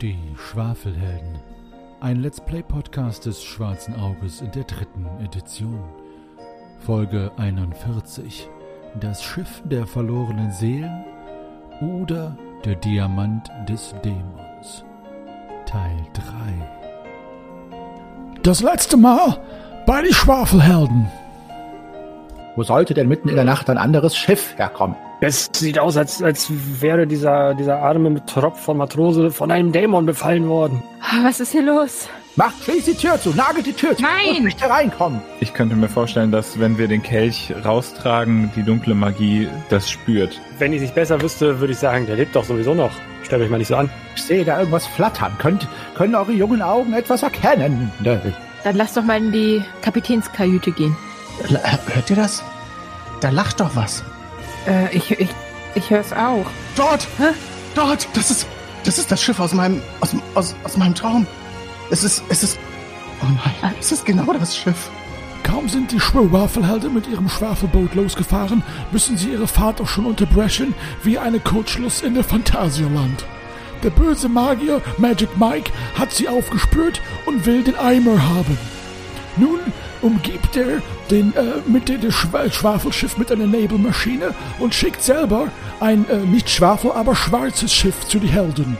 Die Schwafelhelden. Ein Let's Play Podcast des Schwarzen Auges in der dritten Edition. Folge 41. Das Schiff der verlorenen Seelen oder der Diamant des Dämons. Teil 3. Das letzte Mal bei die Schwafelhelden. Wo sollte denn mitten in der Nacht ein anderes Schiff herkommen? Es sieht aus, als, als wäre dieser, dieser arme Tropf von Matrose von einem Dämon befallen worden. Was ist hier los? Macht, schließt die Tür zu, nagelt die Tür zu. Nein! Und nicht hereinkommen. Ich könnte mir vorstellen, dass wenn wir den Kelch raustragen, die dunkle Magie das spürt. Wenn ich sich besser wüsste, würde ich sagen, der lebt doch sowieso noch. Stellt euch mal nicht so an. Ich sehe da irgendwas flattern. Könnt, können eure jungen Augen etwas erkennen? Dann lass doch mal in die Kapitänskajüte gehen. L- Hört ihr das? Da lacht doch was. Äh, ich, ich, ich höre es auch. Dort! Dort! Das ist, das ist das Schiff aus meinem, aus, aus, aus meinem Traum. Es ist, es ist, oh nein, es ist genau das Schiff. Kaum sind die Schwafelhelden mit ihrem Schwafelboot losgefahren, müssen sie ihre Fahrt auch schon unterbrechen, wie eine Kurzschluss in der Phantasialand. Der böse Magier Magic Mike hat sie aufgespürt und will den Eimer haben. Nun umgibt er den, äh, mit dem Schwa Schwafelschiff mit einer Nebelmaschine und schickt selber ein äh, nicht Schwafel, aber schwarzes Schiff zu den Helden.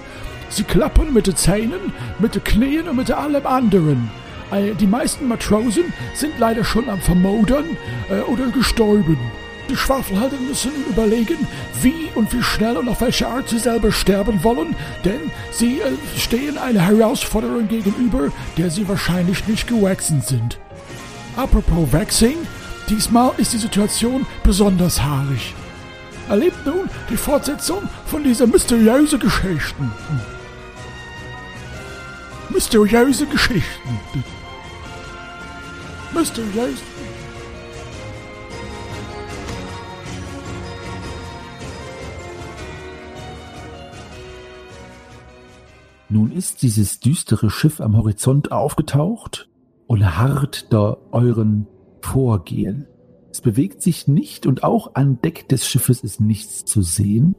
Sie klappern mit den Zähnen, mit den Knien und mit allem anderen. Äh, Die meisten Matrosen sind leider schon am Vermodern äh, oder gestorben. Die Schwafelhelden müssen überlegen, wie und wie schnell und auf welche Art sie selber sterben wollen, denn sie äh, stehen einer Herausforderung gegenüber, der sie wahrscheinlich nicht gewachsen sind. Apropos Waxing, diesmal ist die Situation besonders haarig. Erlebt nun die Fortsetzung von dieser mysteriösen Geschichten. Mysteriöse Geschichten. Mysteriös. Nun ist dieses düstere Schiff am Horizont aufgetaucht und harrt da euren Vorgehen. Es bewegt sich nicht und auch an Deck des Schiffes ist nichts zu sehen,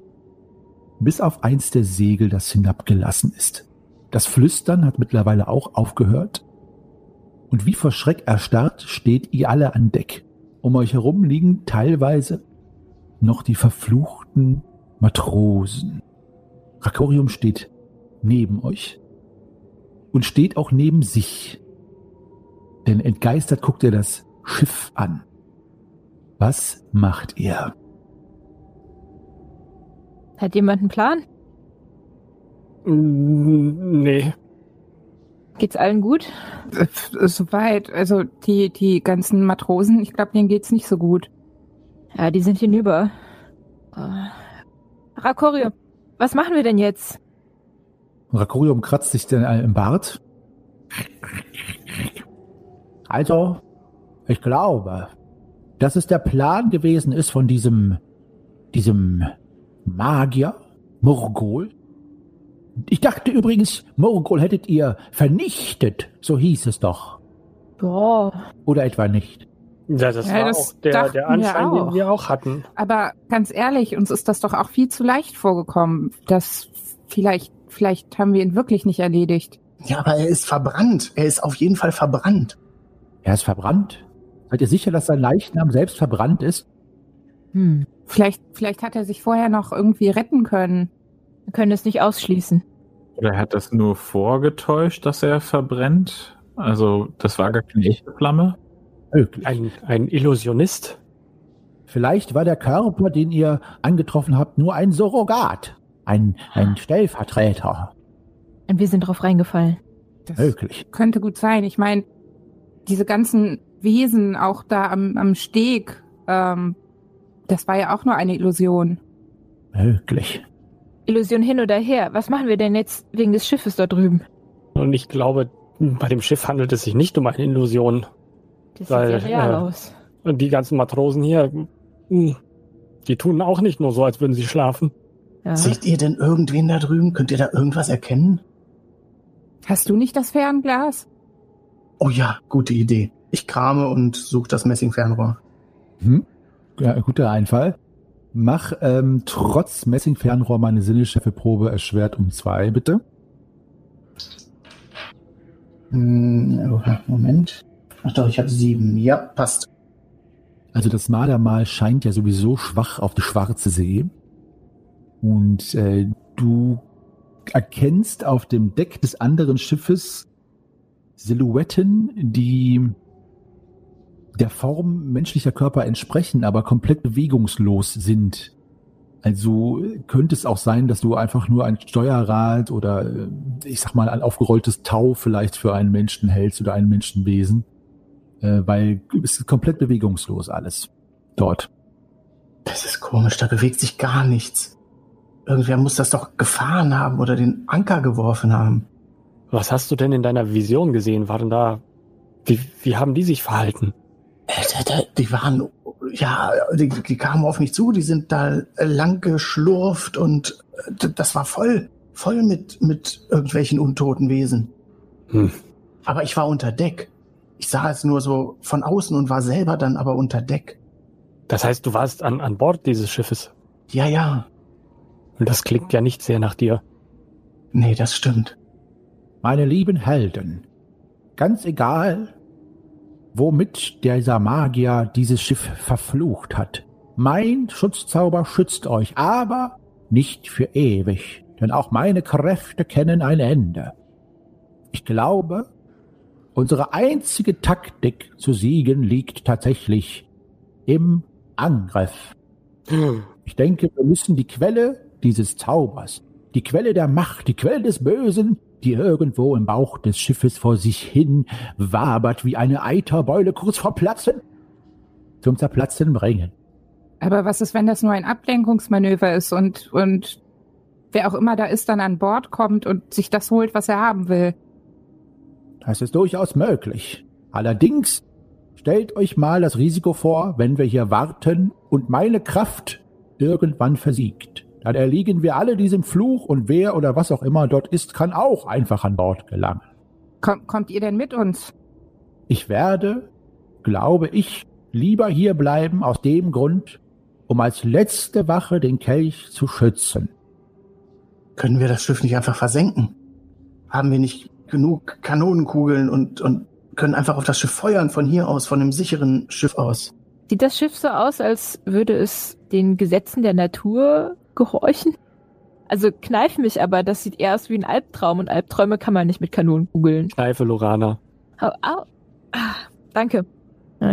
bis auf eins der Segel, das hinabgelassen ist. Das Flüstern hat mittlerweile auch aufgehört. Und wie vor Schreck erstarrt steht ihr alle an Deck. Um euch herum liegen teilweise noch die verfluchten Matrosen. Rakorium steht neben euch und steht auch neben sich. Denn entgeistert guckt er das Schiff an. Was macht ihr? Hat jemand einen Plan? Mm, Nee. Geht's allen gut? Äh, Soweit, also die, die ganzen Matrosen, ich glaube, denen geht's nicht so gut. Ja, die sind hinüber. Äh, Rakorio, was machen wir denn jetzt? Rakorium kratzt sich dann im Bart. Also, ich glaube, dass es der Plan gewesen ist von diesem, diesem Magier, Morgol. Ich dachte übrigens, Morgol hättet ihr vernichtet, so hieß es doch. Boah. Oder etwa nicht? Ja, das Ja, war das auch der, der wir Anschein, den auch. wir auch hatten. Aber ganz ehrlich, uns ist das doch auch viel zu leicht vorgekommen. Das vielleicht, vielleicht haben wir ihn wirklich nicht erledigt. Ja, aber er ist verbrannt. Er ist auf jeden Fall verbrannt. Er ist verbrannt. Seid ihr sicher, dass sein Leichnam selbst verbrannt ist? Hm. Vielleicht, vielleicht hat er sich vorher noch irgendwie retten können. Wir können es nicht ausschließen. Oder hat das nur vorgetäuscht, dass er verbrennt? Also, das war gar keine echte Flamme? Ein, ein Illusionist. Vielleicht war der Körper, den ihr angetroffen habt, nur ein Surrogat. Ein, ein Stellvertreter. Und wir sind drauf reingefallen. Das Möglich. könnte gut sein. Ich meine, diese ganzen Wesen auch da am, am Steg, ähm, das war ja auch nur eine Illusion. Möglich. Illusion hin oder her. Was machen wir denn jetzt wegen des Schiffes da drüben? Und ich glaube, bei dem Schiff handelt es sich nicht um eine Illusion. Das Weil, sieht ja real äh, aus. Und die ganzen Matrosen hier, mm, die tun auch nicht nur so, als würden sie schlafen. Ja. Seht ihr denn irgendwen da drüben? Könnt ihr da irgendwas erkennen? Hast du nicht das Fernglas? Oh ja, gute Idee. Ich krame und suche das Messingfernrohr. Hm? Ja, guter Einfall. Mach ähm, trotz Messingfernrohr meine Sinneschärfeprobe erschwert um zwei, bitte. Hm, oh, Moment. Ach doch, ich habe sieben. Ja, passt. Also das Mardermal scheint ja sowieso schwach auf die schwarze See. Und äh, du erkennst auf dem Deck des anderen Schiffes Silhouetten, die der Form menschlicher Körper entsprechen, aber komplett bewegungslos sind. Also könnte es auch sein, dass du einfach nur ein Steuerrad oder äh, ich sag mal ein aufgerolltes Tau vielleicht für einen Menschen hältst oder ein Menschenwesen, äh, weil es ist komplett bewegungslos alles dort. Das ist komisch, da bewegt sich gar nichts. Irgendwer muss das doch gefahren haben oder den Anker geworfen haben. Was hast du denn in deiner Vision gesehen? Waren da. Wie, wie haben die sich verhalten? Äh, Die waren, ja, die, die kamen auf mich zu, die sind da lang geschlurft und äh, das war voll, voll mit, mit irgendwelchen untoten Wesen. Hm. Aber ich war unter Deck. Ich sah es nur so von außen und war selber dann aber unter Deck. Das heißt, du warst an, an Bord dieses Schiffes. Ja, ja. Und das klingt ja nicht sehr nach dir. Nee, das stimmt. Meine lieben Helden, ganz egal, womit dieser Magier dieses Schiff verflucht hat. Mein Schutzzauber schützt euch, aber nicht für ewig, denn auch meine Kräfte kennen ein Ende. Ich glaube, unsere einzige Taktik zu siegen liegt tatsächlich im Angriff. Ich denke, wir müssen die Quelle dieses Zaubers, die Quelle der Macht, die Quelle des Bösen, die irgendwo im Bauch des Schiffes vor sich hin wabert wie eine Eiterbeule kurz vor Platzen, zum Zerplatzen bringen. Aber was ist, wenn das nur ein Ablenkungsmanöver ist und, und wer auch immer da ist, dann an Bord kommt und sich das holt, was er haben will? Das ist durchaus möglich. Allerdings stellt euch mal das Risiko vor, wenn wir hier warten und meine Kraft irgendwann versiegt. Dann erliegen wir alle diesem Fluch und wer oder was auch immer dort ist, kann auch einfach an Bord gelangen. Komm, kommt ihr denn mit uns? Ich werde, glaube ich, lieber hier bleiben aus dem Grund, um als letzte Wache den Kelch zu schützen. Können wir das Schiff nicht einfach versenken? Haben wir nicht genug Kanonenkugeln und, und können einfach auf das Schiff feuern von hier aus, von einem sicheren Schiff aus? Sieht das Schiff so aus, als würde es den Gesetzen der Natur gehorchen? Also kneif mich aber, das sieht eher aus wie ein Albtraum und Albträume kann man nicht mit Kanonen Schleife, Lorana. Au, au. Ah, danke.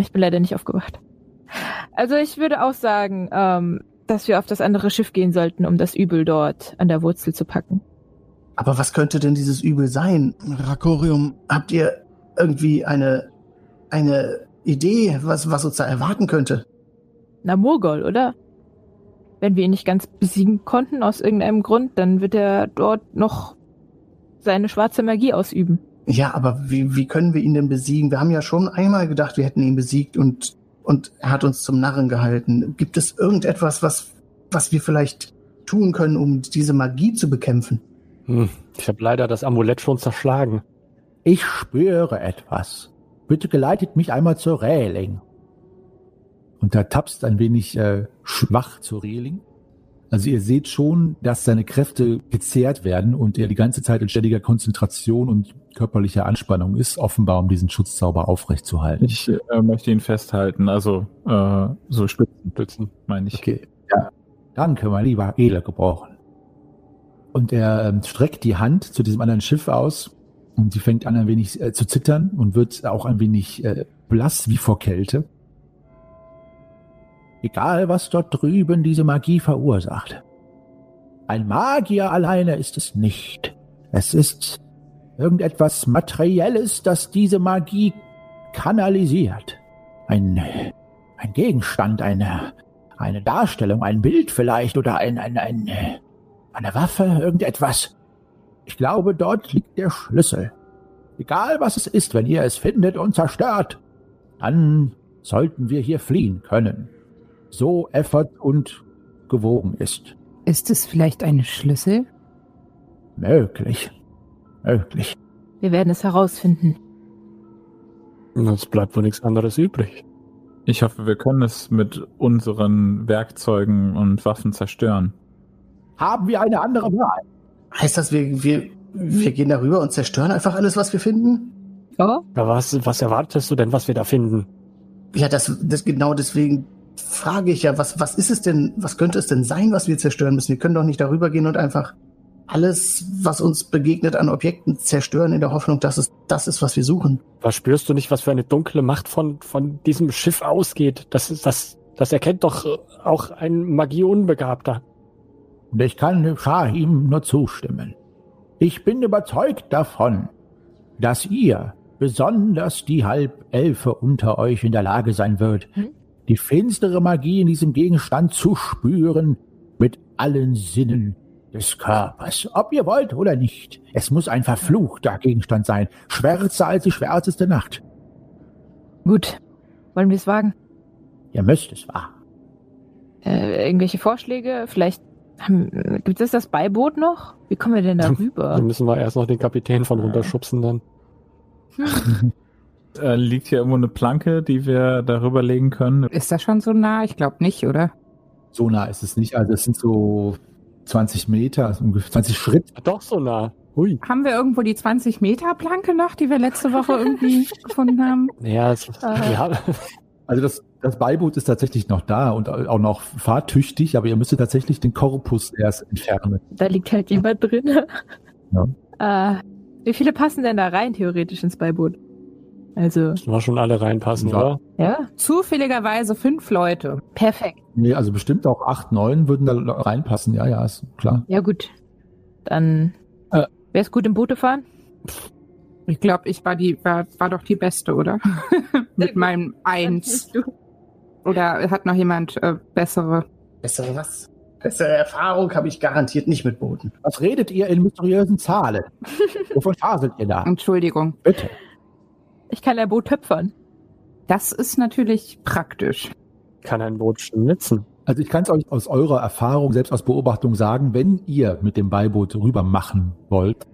Ich bin leider nicht aufgewacht. Also ich würde auch sagen, ähm, dass wir auf das andere Schiff gehen sollten, um das Übel dort an der Wurzel zu packen. Aber was könnte denn dieses Übel sein? Rakorium, habt ihr irgendwie eine, eine Idee, was, was uns da erwarten könnte? Na, Murgol, oder? Wenn wir ihn nicht ganz besiegen konnten aus irgendeinem Grund, dann wird er dort noch seine schwarze Magie ausüben. Ja, aber wie, wie können wir ihn denn besiegen? Wir haben ja schon einmal gedacht, wir hätten ihn besiegt und, und er hat uns zum Narren gehalten. Gibt es irgendetwas, was, was wir vielleicht tun können, um diese Magie zu bekämpfen? Hm. Ich habe leider das Amulett schon zerschlagen. Ich spüre etwas. Bitte geleitet mich einmal zur Reling. Und da tapst ein wenig äh, schwach zur Reling. Also ihr seht schon, dass seine Kräfte gezehrt werden und er die ganze Zeit in ständiger Konzentration und körperlicher Anspannung ist, offenbar um diesen Schutzzauber aufrechtzuerhalten. Ich äh, möchte ihn festhalten, also äh, so stützen, stützen, meine ich. Okay, ja. Danke, mein lieber Edler gebrochen. Und er ähm, streckt die Hand zu diesem anderen Schiff aus und sie fängt an ein wenig äh, zu zittern und wird auch ein wenig äh, blass wie vor Kälte. Egal, was dort drüben diese Magie verursacht. Ein Magier alleine ist es nicht. Es ist irgendetwas Materielles, das diese Magie kanalisiert. Ein, ein Gegenstand, eine, eine Darstellung, ein Bild vielleicht oder ein, ein, ein, eine Waffe, irgendetwas. Ich glaube, dort liegt der Schlüssel. Egal was es ist, wenn ihr es findet und zerstört, dann sollten wir hier fliehen können. So effort und gewogen ist. Ist es vielleicht ein Schlüssel? Möglich. Möglich. Wir werden es herausfinden. Es bleibt wohl nichts anderes übrig. Ich hoffe, wir können es mit unseren Werkzeugen und Waffen zerstören. Haben wir eine andere Wahl? Heißt das, wir, wir, wir gehen darüber und zerstören einfach alles, was wir finden? Ja, was, was erwartest du denn, was wir da finden? Ja, das, das genau deswegen frage ich ja, was, was ist es denn, was könnte es denn sein, was wir zerstören müssen? Wir können doch nicht darüber gehen und einfach alles, was uns begegnet an Objekten zerstören in der Hoffnung, dass es das ist, was wir suchen. Was spürst du nicht, was für eine dunkle Macht von, von diesem Schiff ausgeht? Das, ist- das, das erkennt doch auch ein Magieunbegabter. Und ich kann Shahim nur zustimmen. Ich bin überzeugt davon, dass ihr, besonders die Halbelfe unter euch, in der Lage sein wird, Hm? Die finstere Magie in diesem Gegenstand zu spüren mit allen Sinnen des Körpers, ob ihr wollt oder nicht. Es muss ein verfluchter Gegenstand sein, schwärzer als die schwärzeste Nacht. gut. Wollen wir es wagen? Ihr müsst es wagen. Äh, irgendwelche Vorschläge? Vielleicht haben, gibt es das Beiboot noch? Wie kommen wir denn da Dann rüber? müssen wir erst noch den Kapitän von runterschubsen dann. Äh, liegt hier irgendwo eine Planke, die wir darüber legen können? Ist das schon so nah? Ich glaube nicht, oder? So nah ist es nicht. Also es sind so 20 Meter, also ungefähr 20 Schritt. Doch so nah. Hui. Haben wir irgendwo die 20 Meter Planke noch, die wir letzte Woche irgendwie gefunden haben? Ja, es, Ah. ja, Also das, das Beiboot ist tatsächlich noch da und auch noch fahrtüchtig, aber ihr müsstet tatsächlich den Korpus erst entfernen. Da liegt halt jemand drin. Ja. Äh, wie viele passen denn da rein, theoretisch, ins Beiboot? Also, müssen wir schon alle reinpassen, Ja. oder? ja, Zufälligerweise fünf Leute. perfekt. Nee, also bestimmt auch acht, neun würden da reinpassen. Ja, ja, ist klar. Ja, gut. Dann Äh. wäre es gut im Boote fahren? Ich glaube, ich war die, war, war doch die Beste, oder? Mit meinem Eins. Oder hat noch jemand äh, bessere? Bessere was? Bessere Erfahrung habe ich garantiert nicht mit Booten. Was redet ihr in mysteriösen Zahlen? Wovon faselt ihr da? Entschuldigung. Bitte. Ich kann ein Boot töpfern. Das ist natürlich praktisch. Kann ein Boot schnitzen. Also ich kann es euch aus eurer Erfahrung, selbst aus Beobachtung sagen, wenn ihr mit dem Beiboot rüber machen wollt,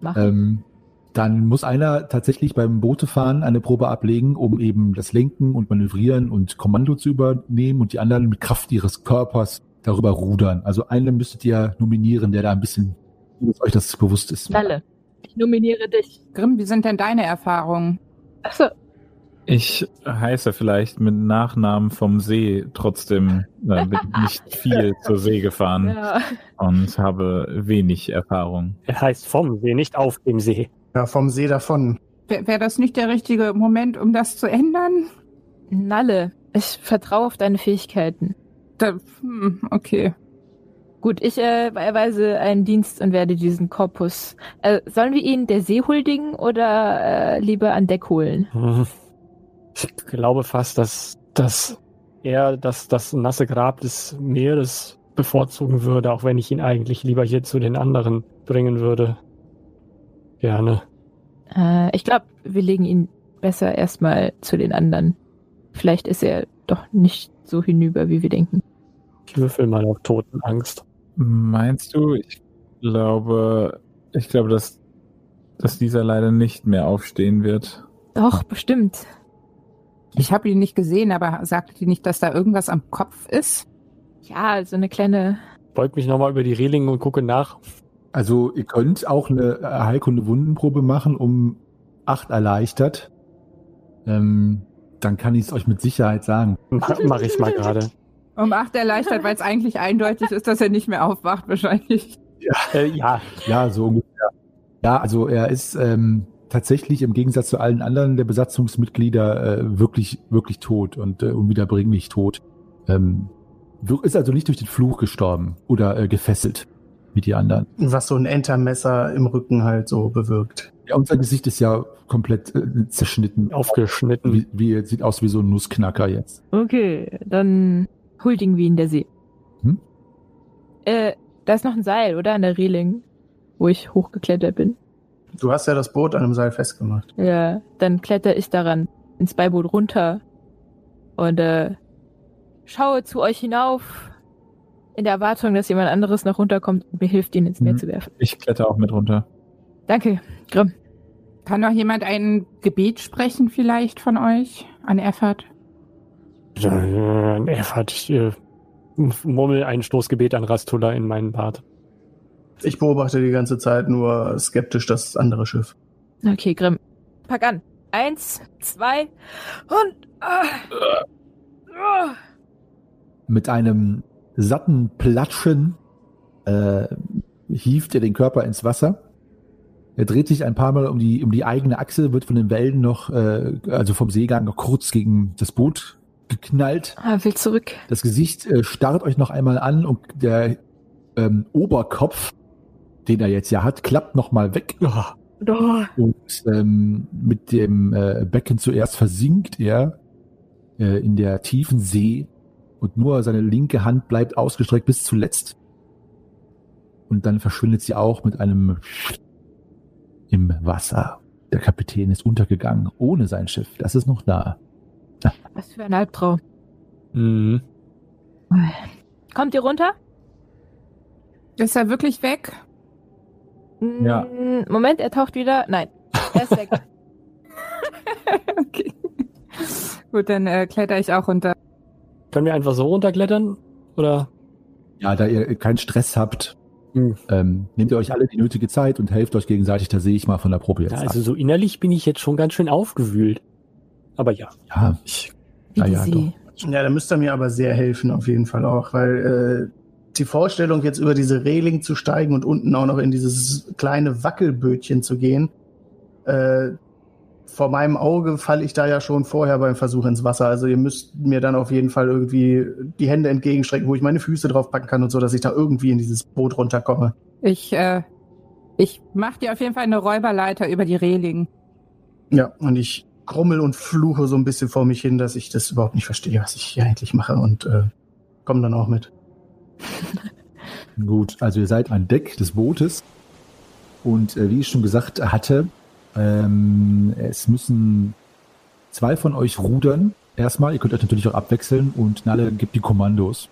Machen. ähm, dann muss einer tatsächlich beim Bootefahren eine Probe ablegen, um eben das Lenken und Manövrieren und Kommando zu übernehmen und die anderen mit Kraft ihres Körpers darüber rudern. Also einen müsstet ihr nominieren, der da ein bisschen, dass euch das bewusst ist. Lalle. Ich nominiere dich. Grimm, wie sind denn deine Erfahrungen? Achso, Ich heiße vielleicht mit Nachnamen vom See trotzdem äh, bin nicht viel zur See gefahren ja. und habe wenig Erfahrung. Er heißt vom See, nicht auf dem See. Ja, vom See davon. Wäre wär das nicht der richtige Moment, um das zu ändern? Nalle, ich vertraue auf deine Fähigkeiten. Da, hm, okay. Gut, ich äh, erweise einen Dienst und werde diesen Korpus. Äh, sollen wir ihn der See huldigen oder äh, lieber an Deck holen? Ich glaube fast, dass, dass er das, das nasse Grab des Meeres bevorzugen würde, auch wenn ich ihn eigentlich lieber hier zu den anderen bringen würde. Gerne. Äh, ich glaube, wir legen ihn besser erstmal zu den anderen. Vielleicht ist er doch nicht so hinüber, wie wir denken. Ich würfel mal auf Totenangst. Meinst du? Ich glaube, ich glaube, dass, dass dieser leider nicht mehr aufstehen wird. Doch, bestimmt. Ich habe ihn nicht gesehen, aber sagte die nicht, dass da irgendwas am Kopf ist? Ja, so eine kleine. Beug mich nochmal über die Reling und gucke nach. Also ihr könnt auch eine Heilkunde Wundenprobe machen, um acht erleichtert. Ähm, dann kann ich es euch mit Sicherheit sagen. Mach, mach ich mal gerade. Um acht erleichtert, weil es eigentlich eindeutig ist, dass er nicht mehr aufwacht, wahrscheinlich. Äh, ja, Ja, so ungefähr. Ja, also er ist ähm, tatsächlich im Gegensatz zu allen anderen der Besatzungsmitglieder äh, wirklich, wirklich tot und äh, unwiederbringlich tot. Ähm, ist also nicht durch den Fluch gestorben oder äh, gefesselt wie die anderen. Was so ein Entermesser im Rücken halt so bewirkt. Ja, unser Gesicht ist ja komplett äh, zerschnitten. aufgeschnitten. Wie, wie, sieht aus wie so ein Nussknacker jetzt. Okay, dann huldigen wir ihn der See. Hm? Äh, da ist noch ein Seil, oder? An der Reling, wo ich hochgeklettert bin. Du hast ja das Boot an einem Seil festgemacht. Ja, dann kletter ich daran ins Beiboot runter und äh, schaue zu euch hinauf in der Erwartung, dass jemand anderes noch runterkommt und mir hilft, ihn ins Meer Mhm. zu werfen. Ich kletter auch mit runter. Danke, Grimm. Kann noch jemand ein Gebet sprechen vielleicht von euch an Erfurt? Äh, Er hat ich, äh, murmel ein Stoßgebet an Rastula in meinen Bart. Ich beobachte die ganze Zeit nur skeptisch das andere Schiff. Okay, Grimm. pack an. Eins, zwei und. Ah. Ah. Mit einem satten Platschen äh, hieft er den Körper ins Wasser. Er dreht sich ein paar Mal um die, um die eigene Achse, wird von den Wellen noch, äh, also vom Seegang noch kurz gegen das Boot geknallt. Ah, will zurück. Das Gesicht äh, starrt euch noch einmal an und der ähm, Oberkopf, den er jetzt ja hat, klappt noch mal weg. Oh. Und ähm, mit dem äh, Becken zuerst versinkt er äh, in der tiefen See und nur seine linke Hand bleibt ausgestreckt bis zuletzt. Und dann verschwindet sie auch mit einem im Wasser. Der Kapitän ist untergegangen, ohne sein Schiff. Das ist noch da. Was für ein Albtraum. Mhm. Kommt ihr runter? Ist er wirklich weg? Ja. Mm, Moment, er taucht wieder. Nein, er ist weg. okay. Gut, dann äh, kletter ich auch runter. Können wir einfach so runterklettern? Oder? Ja, da ihr keinen Stress habt, Hm. ähm, nehmt ihr euch alle die nötige Zeit und helft euch gegenseitig. Da sehe ich mal von der Probe jetzt. Ja, ab. also so innerlich bin ich jetzt schon ganz schön aufgewühlt. Aber ja. ja, Ich, Wie Ja, die ja, da müsst ihr mir aber sehr helfen, auf jeden Fall auch, weil äh, die Vorstellung, jetzt über diese Reling zu steigen und unten auch noch in dieses kleine Wackelbötchen zu gehen, äh, vor meinem Auge falle ich da ja schon vorher beim Versuch ins Wasser. Also ihr müsst mir dann auf jeden Fall irgendwie die Hände entgegenstrecken, wo ich meine Füße drauf packen kann und so, dass ich da irgendwie in dieses Boot runterkomme. Ich, äh, ich mach dir auf jeden Fall eine Räuberleiter über die Reling. Ja, und ich krummel und fluche so ein bisschen vor mich hin, dass ich das überhaupt nicht verstehe, was ich hier eigentlich mache und äh, komme dann auch mit. Gut, also ihr seid an Deck des Bootes und äh, wie ich schon gesagt hatte, ähm, es müssen zwei von euch rudern. Erstmal, ihr könnt euch natürlich auch abwechseln und Nalle gibt die Kommandos.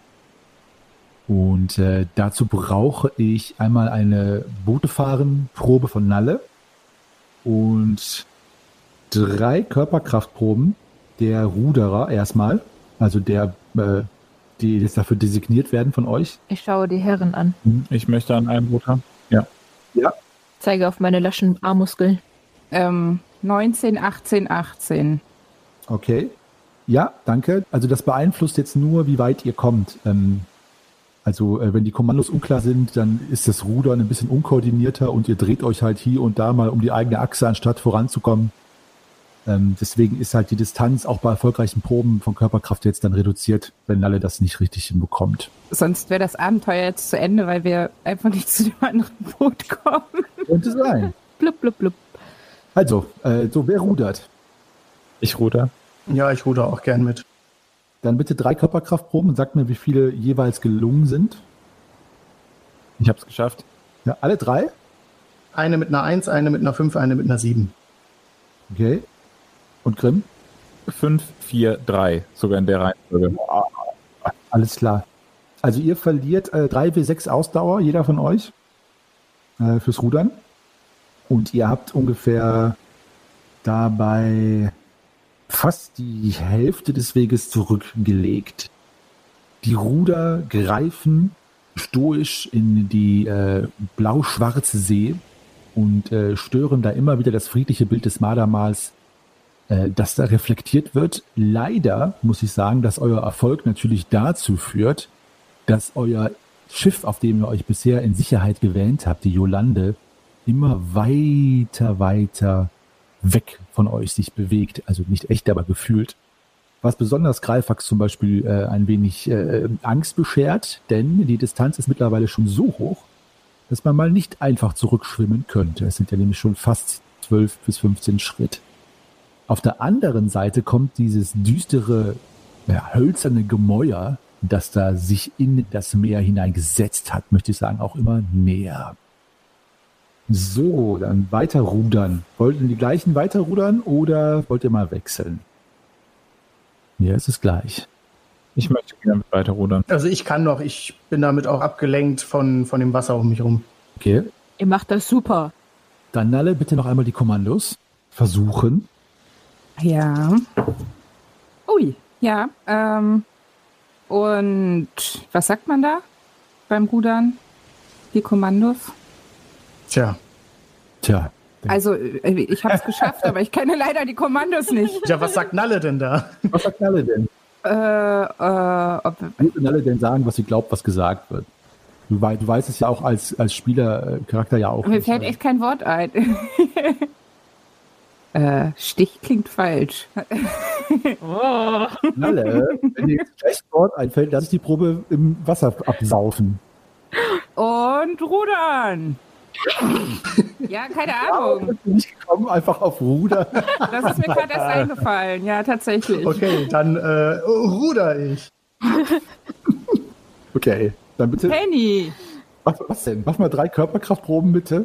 Und äh, dazu brauche ich einmal eine Bootefahren-Probe von Nalle und drei Körperkraftproben der Ruderer erstmal, also der, äh, die jetzt dafür designiert werden von euch. Ich schaue die Herren an. Ich möchte an einem Boot haben. Zeige auf meine laschen Armmuskeln. Ähm, 19, 18, 18. Okay. Ja, danke. Also das beeinflusst jetzt nur, wie weit ihr kommt. Ähm, also äh, wenn die Kommandos unklar sind, dann ist das Rudern ein bisschen unkoordinierter und ihr dreht euch halt hier und da mal um die eigene Achse, anstatt voranzukommen. Ähm, deswegen ist halt die Distanz auch bei erfolgreichen Proben von Körperkraft jetzt dann reduziert, wenn alle das nicht richtig hinbekommt. Sonst wäre das Abenteuer jetzt zu Ende, weil wir einfach nicht zu dem anderen Boot kommen. Könnte sein. Blub, blub, blub. Also, äh, so wer rudert? Ich ruder. Ja, ich ruder auch gern mit. Dann bitte drei Körperkraftproben und sagt mir, wie viele jeweils gelungen sind. Ich habe es geschafft. Ja, alle drei? Eine mit einer 1, eine mit einer 5, eine mit einer 7. Okay. Und Grimm? 5, 4, 3. Sogar in der Reihenfolge. Alles klar. Also ihr verliert äh, 3W6 Ausdauer, jeder von euch, äh, fürs Rudern. Und ihr habt ungefähr dabei fast die Hälfte des Weges zurückgelegt. Die Ruder greifen stoisch in die äh, blau-schwarze See und äh, stören da immer wieder das friedliche Bild des Mardermals, äh, das da reflektiert wird. Leider muss ich sagen, dass euer Erfolg natürlich dazu führt, dass euer Schiff, auf dem ihr euch bisher in Sicherheit gewähnt habt, die Jolande, immer weiter, weiter weg von euch sich bewegt. Also nicht echt, aber gefühlt. Was besonders Greifax zum Beispiel äh, ein wenig äh, Angst beschert, denn die Distanz ist mittlerweile schon so hoch, dass man mal nicht einfach zurückschwimmen könnte. Es sind ja nämlich schon fast 12 bis 15 Schritt. Auf der anderen Seite kommt dieses düstere, ja, hölzerne Gemäuer, das da sich in das Meer hineingesetzt hat, möchte ich sagen, auch immer näher. So, dann weiter rudern. Wollt ihr die gleichen weiter rudern oder wollt ihr mal wechseln? Ja, es ist gleich. Ich möchte gerne weiter rudern. Also ich kann noch, ich bin damit auch abgelenkt von, von dem Wasser um mich rum. Okay. Ihr macht das super. Dann Nalle, bitte noch einmal die Kommandos versuchen. Ja. Ui, ja. Ähm, und was sagt man da beim Rudern? Die Kommandos? Tja, Tja, Also, äh, ich habe es geschafft, aber ich kenne leider die Kommandos nicht. Ja, was sagt Nalle denn da? Was sagt Nalle denn? Äh, äh, ob, wird Nalle denn sagen, was sie glaubt, was gesagt wird? Du, du weißt es ja auch als, als Spielercharakter ja auch. mir nicht. fällt echt kein Wort ein. äh, Stich klingt falsch. Oh. Nalle, wenn dir jetzt gleich ein Wort einfällt, lass ich die Probe im Wasser absaufen. Und rudern. ja, keine Ahnung. Ich bin nicht gekommen, einfach auf Ruder. Das ist mir gerade erst eingefallen. Ja, tatsächlich. Okay, dann äh, ruder ich. Okay, dann bitte. Penny. Was, was denn? Mach mal drei Körperkraftproben bitte.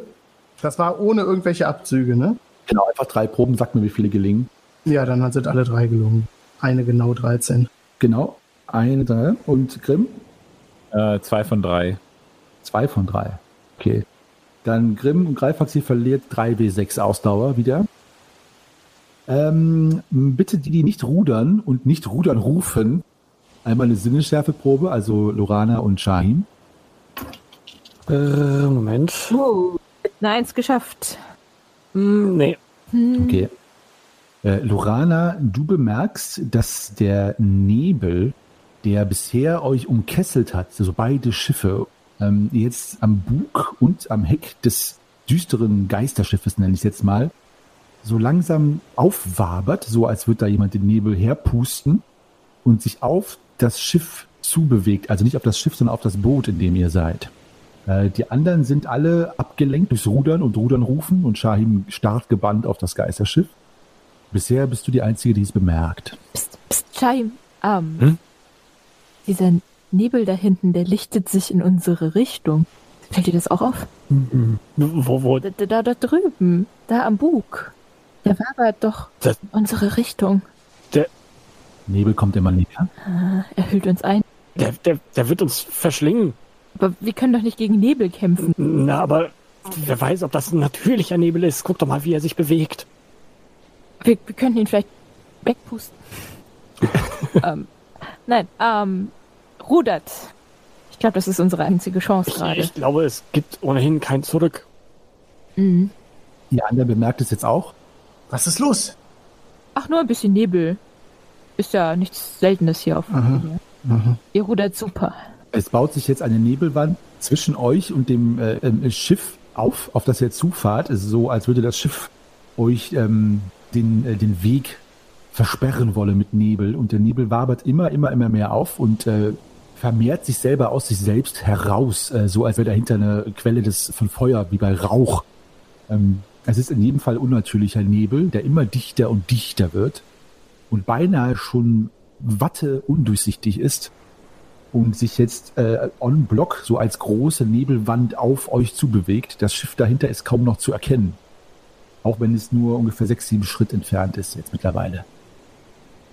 Das war ohne irgendwelche Abzüge, ne? Genau, einfach drei Proben. Sag mir, wie viele gelingen. Ja, dann sind alle drei gelungen. Eine genau 13. Genau. Eine, drei. Und Grimm? Äh, zwei von drei. Zwei von drei. Okay. Dann Grimm und Greifax, ihr verliert 3W6 Ausdauer wieder. Ähm, bitte die, die nicht rudern und nicht rudern rufen. Einmal eine Sinnesschärfeprobe, also Lorana und Shahim. Äh, Moment. Oh, eine Eins geschafft. Hm, nee. Hm. Okay. Äh, Lorana, du bemerkst, dass der Nebel, der bisher euch umkesselt hat, also beide Schiffe, ähm, jetzt am Bug und am Heck des düsteren Geisterschiffes, nenne ich es jetzt mal, so langsam aufwabert, so als würde da jemand den Nebel herpusten und sich auf das Schiff zubewegt. Also nicht auf das Schiff, sondern auf das Boot, in dem ihr seid. Äh, die anderen sind alle abgelenkt durchs Rudern und Rudern rufen und Shahim starrt gebannt auf das Geisterschiff. Bisher bist du die Einzige, die es bemerkt. Psst, psst, Chaim. Ähm, Hm? Dieser Nebel da hinten, der lichtet sich in unsere Richtung. Fällt dir das auch auf? Wo, wo, Da, da, da drüben, da am Bug. Der wabert doch Das- in unsere Richtung. Nebel kommt immer näher. Ah, Er hüllt uns ein. der, der, der wird uns verschlingen. Aber wir können doch nicht gegen Nebel kämpfen. Na, aber wer weiß, ob das ein natürlicher Nebel ist. Guck doch mal, wie er sich bewegt. Wir, wir könnten ihn vielleicht wegpusten. ähm, nein, ähm, rudert. Ich glaube, das ist unsere einzige Chance gerade. ich glaube, es gibt ohnehin kein Zurück. Mhm. Ihr anderen bemerkt es jetzt auch. Was ist los? Ach, nur ein bisschen Nebel. Ist ja nichts Seltenes hier auf dem Mhm. Ihr rudert super. Es baut sich jetzt eine Nebelwand zwischen euch und dem äh, ähm, Schiff auf, auf das ihr zufahrt. Es ist so, als würde das Schiff euch ähm, den, äh, den Weg versperren wolle mit Nebel. Und der Nebel wabert immer, immer, immer mehr auf und äh, vermehrt sich selber aus sich selbst heraus, äh, so als wäre dahinter eine Quelle des, von Feuer, wie bei Rauch. Ähm, es ist in jedem Fall unnatürlicher Nebel, der immer dichter und dichter wird und beinahe schon Watte undurchsichtig ist und sich jetzt äh, on block so als große Nebelwand auf euch zubewegt. Das Schiff dahinter ist kaum noch zu erkennen. Auch wenn es nur ungefähr sechs, sieben Schritt entfernt ist jetzt mittlerweile.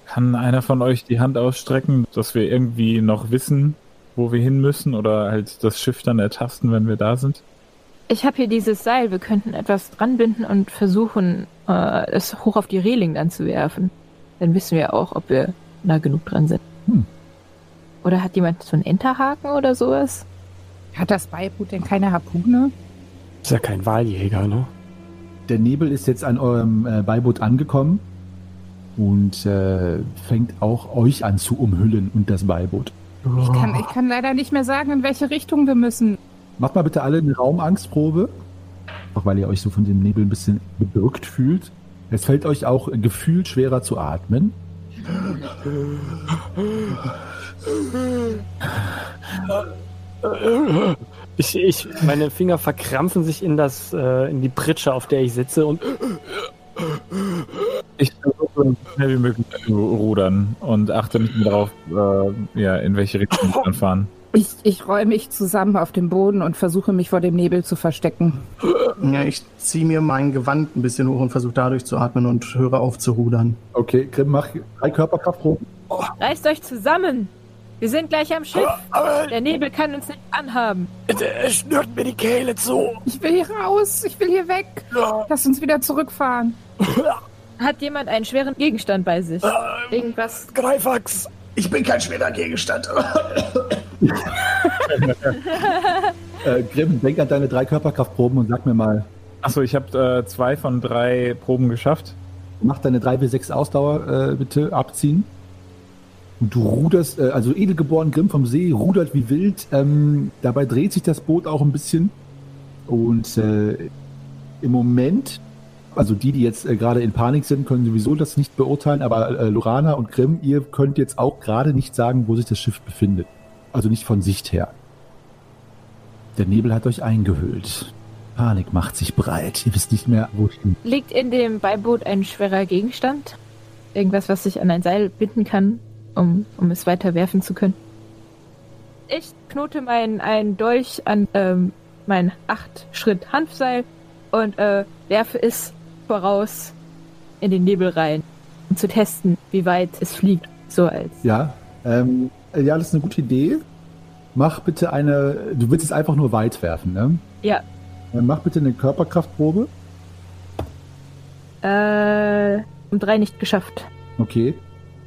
Kann einer von euch die Hand ausstrecken, dass wir irgendwie noch wissen, wo wir hin müssen oder halt das Schiff dann ertasten, wenn wir da sind? Ich habe hier dieses Seil. Wir könnten etwas dranbinden und versuchen, äh, es hoch auf die Reling dann zu werfen. Dann wissen wir auch, ob wir nah genug dran sind. Hm. Oder hat jemand so einen Enterhaken oder sowas? Hat das Beiboot denn keine Harpune? Ist ja kein Wahljäger, ne? Der Nebel ist jetzt an eurem äh, Beiboot angekommen und äh, fängt auch euch an zu umhüllen und das Beiboot. Ich kann, ich kann leider nicht mehr sagen, in welche Richtung wir müssen. Macht mal bitte alle eine Raumangstprobe. Auch weil ihr euch so von dem Nebel ein bisschen bedrückt fühlt. Es fällt euch auch gefühlt schwerer zu atmen. Ich, ich, meine Finger verkrampfen sich in das, äh, in die Pritsche, auf der ich sitze und Ich versuche so schnell wie möglich zu rudern und achte nicht mehr darauf, äh, ja, in welche Richtung wir dann fahren. Ich, ich räume mich zusammen auf dem Boden und versuche mich vor dem Nebel zu verstecken. Ja, ich ziehe mir mein Gewand ein bisschen hoch und versuche dadurch zu atmen und höre auf zu rudern. Okay, Grimm, mach drei Körperkraftproben. Reißt euch zusammen! Wir sind gleich am Schiff. Der Nebel kann uns nicht anhaben. er schnürt mir die Kehle zu. Ich will hier raus, ich will hier weg. Lass uns wieder zurückfahren. Hat jemand einen schweren Gegenstand bei sich? Irgendwas? Greifax. Ich bin kein schwerer Gegenstand. Äh, Grimm, denk an deine drei Körperkraftproben und sag mir mal, Achso, ich habe äh, zwei von drei Proben geschafft. Mach deine 3W6 Ausdauer äh, bitte abziehen. Und du ruderst, äh, also edelgeboren Grimm vom See, rudert wie wild. Ähm, dabei dreht sich das Boot auch ein bisschen. Und äh, im Moment, also die, die jetzt äh, gerade in Panik sind, können sowieso das nicht beurteilen, aber äh, Lorana und Grimm, ihr könnt jetzt auch gerade nicht sagen, wo sich das Schiff befindet. Also nicht von Sicht her. Der Nebel hat euch eingehüllt. Panik macht sich breit. Ihr wisst nicht mehr, wohin. Liegt in dem Beiboot ein schwerer Gegenstand? Irgendwas, was sich an ein Seil binden kann, um, um es weiter werfen zu können? Ich knote meinen einen Dolch an ähm, mein acht Schritt Hanfseil und äh, werfe es voraus in den Nebel rein, um zu testen, wie weit es fliegt. So als. Ja, ähm, ja, das ist eine gute Idee. Mach bitte eine, du willst es einfach nur weit werfen, ne? Ja. Dann mach bitte eine Körperkraftprobe. Äh, um drei nicht geschafft. Okay.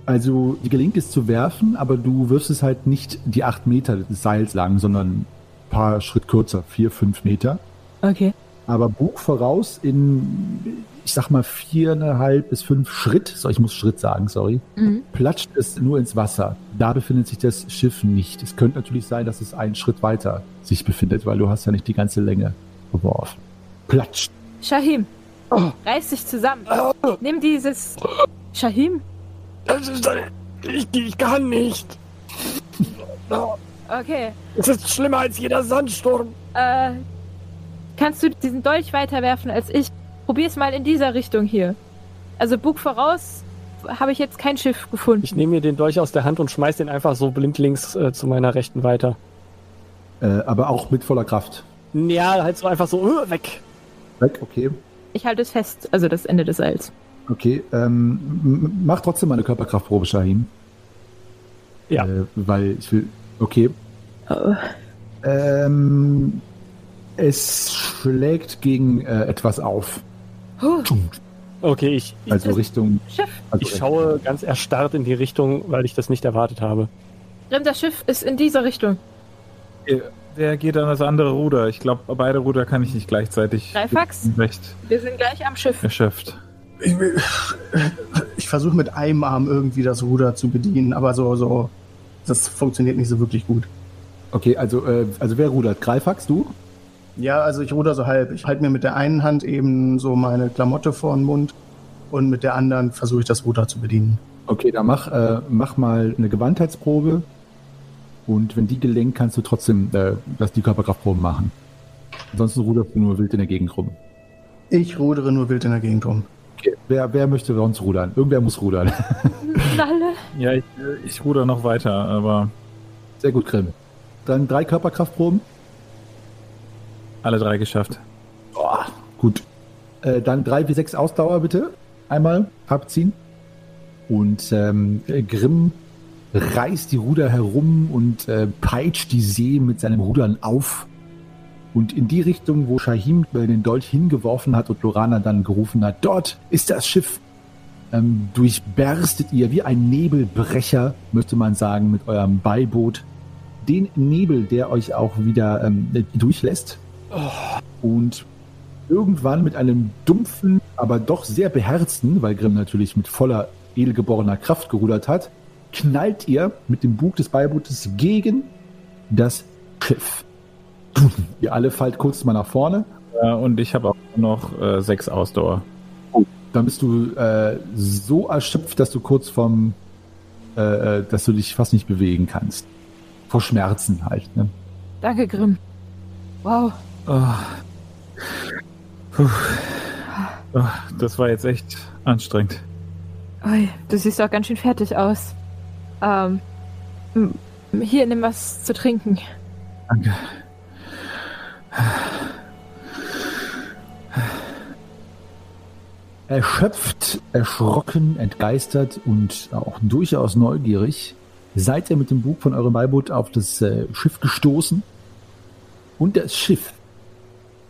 Also, die gelingt es zu werfen, aber du wirfst es halt nicht die acht Meter des Seils lang, sondern ein paar Schritt kürzer, vier, fünf Meter. Okay. Aber Bug voraus in, ich sag mal, viereinhalb bis fünf Schritt, so, ich muss Schritt sagen, sorry, Mhm. platscht es nur ins Wasser. Da befindet sich das Schiff nicht. Es könnte natürlich sein, dass es einen Schritt weiter sich befindet, weil du hast ja nicht die ganze Länge geworfen. Platscht. Shahim, reiß dich zusammen. Nimm dieses. Shahim? Das ist ein, ich, ich kann nicht. Okay. Es ist schlimmer als jeder Sandsturm. Äh, kannst du diesen Dolch weiterwerfen als ich? Probier's mal in dieser Richtung hier. Also Bug voraus habe ich jetzt kein Schiff gefunden. Ich nehme mir den Dolch aus der Hand und schmeiß den einfach so blindlings äh, zu meiner Rechten weiter. Äh, aber auch mit voller Kraft. Ja, halt so einfach so äh, weg. Weg, okay. Ich halte es fest, also das Ende des Seils. Okay, ähm, mach trotzdem mal eine Körperkraftprobe, Shahim. Ja. Äh, weil ich will. Okay. Oh. Ähm, es schlägt gegen äh, etwas auf. Huh, Okay, ich, ich, Also Richtung. Schiff. Also ich schaue ganz erstarrt in die Richtung, weil ich das nicht erwartet habe. Das Schiff ist in dieser Richtung. Wer geht an das andere Ruder? Ich glaube, beide Ruder kann ich nicht gleichzeitig. Ich bin recht Wir sind gleich am Schiff. erschöpft. Ich, ich versuche mit einem Arm irgendwie das Ruder zu bedienen, aber so, so, das funktioniert nicht so wirklich gut. Okay, also, äh, also wer rudert? Greifax, du? Ja, also ich ruder so halb. Ich halte mir mit der einen Hand eben so meine Klamotte vor den Mund und mit der anderen versuche ich das Ruder zu bedienen. Okay, dann mach, äh, mach mal eine Gewandheitsprobe. Und wenn die gelingt, kannst du trotzdem äh, das, die Körperkraftproben machen. Ansonsten ruderst du nur wild in der Gegend rum. Ich rudere nur wild in der Gegend rum. Okay. Wer, wer möchte sonst rudern? Irgendwer muss rudern. Alle. Ja, ich, ich ruder noch weiter, aber Sehr gut, Grimm. Dann drei Körperkraftproben. alle drei geschafft. Boah, gut. Äh, dann drei wie sechs Ausdauer bitte. Einmal abziehen. Und ähm, Grimm reißt die Ruder herum und äh, peitscht die See mit seinem Rudern auf. Und in die Richtung, wo Shahim äh, den Dolch hingeworfen hat und Lorana dann gerufen hat, dort ist das Schiff. Ähm, durchberstet ihr wie ein Nebelbrecher, möchte man sagen, mit eurem Beiboot den Nebel, der euch auch wieder ähm, durchlässt. Und irgendwann mit einem dumpfen, aber doch sehr beherzten, weil Grimm natürlich mit voller edelgeborener Kraft gerudert hat, knallt ihr mit dem Bug des Beibootes gegen das Schiff. Ihr alle fallt kurz mal nach vorne. Äh, und ich habe auch noch äh, sechs Ausdauer. Dann bist du äh, so erschöpft, dass du kurz vom, äh, äh, dass du dich fast nicht bewegen kannst. Vor Schmerzen halt. Ne? Danke, Grimm. Wow. Ah. Puh. Ah, das war jetzt echt anstrengend. Du siehst auch ganz schön fertig aus. Ähm, hier, nimm was zu trinken. Danke. Erschöpft, erschrocken, entgeistert und auch durchaus neugierig seid ihr mit dem Bug von eurem Beiboot auf das äh, Schiff gestoßen. Und das Schiff,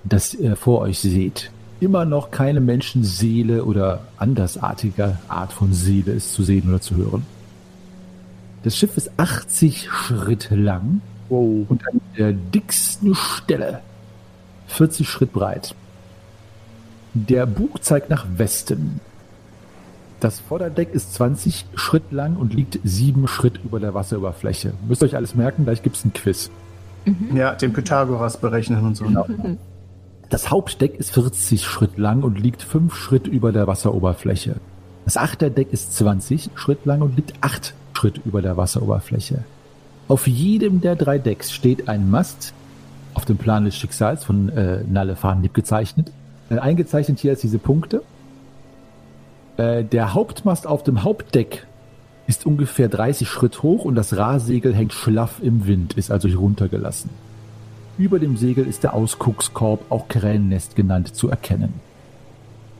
das ihr vor euch seht, immer noch keine Menschenseele oder andersartiger Art von Seele ist zu sehen oder zu hören. Das Schiff ist 80 Schritt lang Wow. und an der dicksten Stelle 40 Schritt breit. Der Bug zeigt nach Westen. Das Vorderdeck ist 20 Schritt lang und liegt sieben Schritt über der Wasseroberfläche. Müsst ihr euch alles merken, gleich gibt es ein Quiz. Ja, den Pythagoras berechnen und so. Genau. Das Hauptdeck ist 40 Schritt lang und liegt fünf Schritt über der Wasseroberfläche. Das Achterdeck ist 20 Schritt lang und liegt acht Schritt über der Wasseroberfläche. Auf jedem der drei Decks steht ein Mast, auf dem Plan des Schicksals von äh, Nalle Farnlieb gezeichnet. Äh, eingezeichnet hier ist diese Punkte. Äh, der Hauptmast auf dem Hauptdeck ist ungefähr 30 Schritt hoch und das Rahsegel hängt schlaff im Wind, ist also runtergelassen. Über dem Segel ist der Ausguckskorb, auch Krähennest genannt, zu erkennen.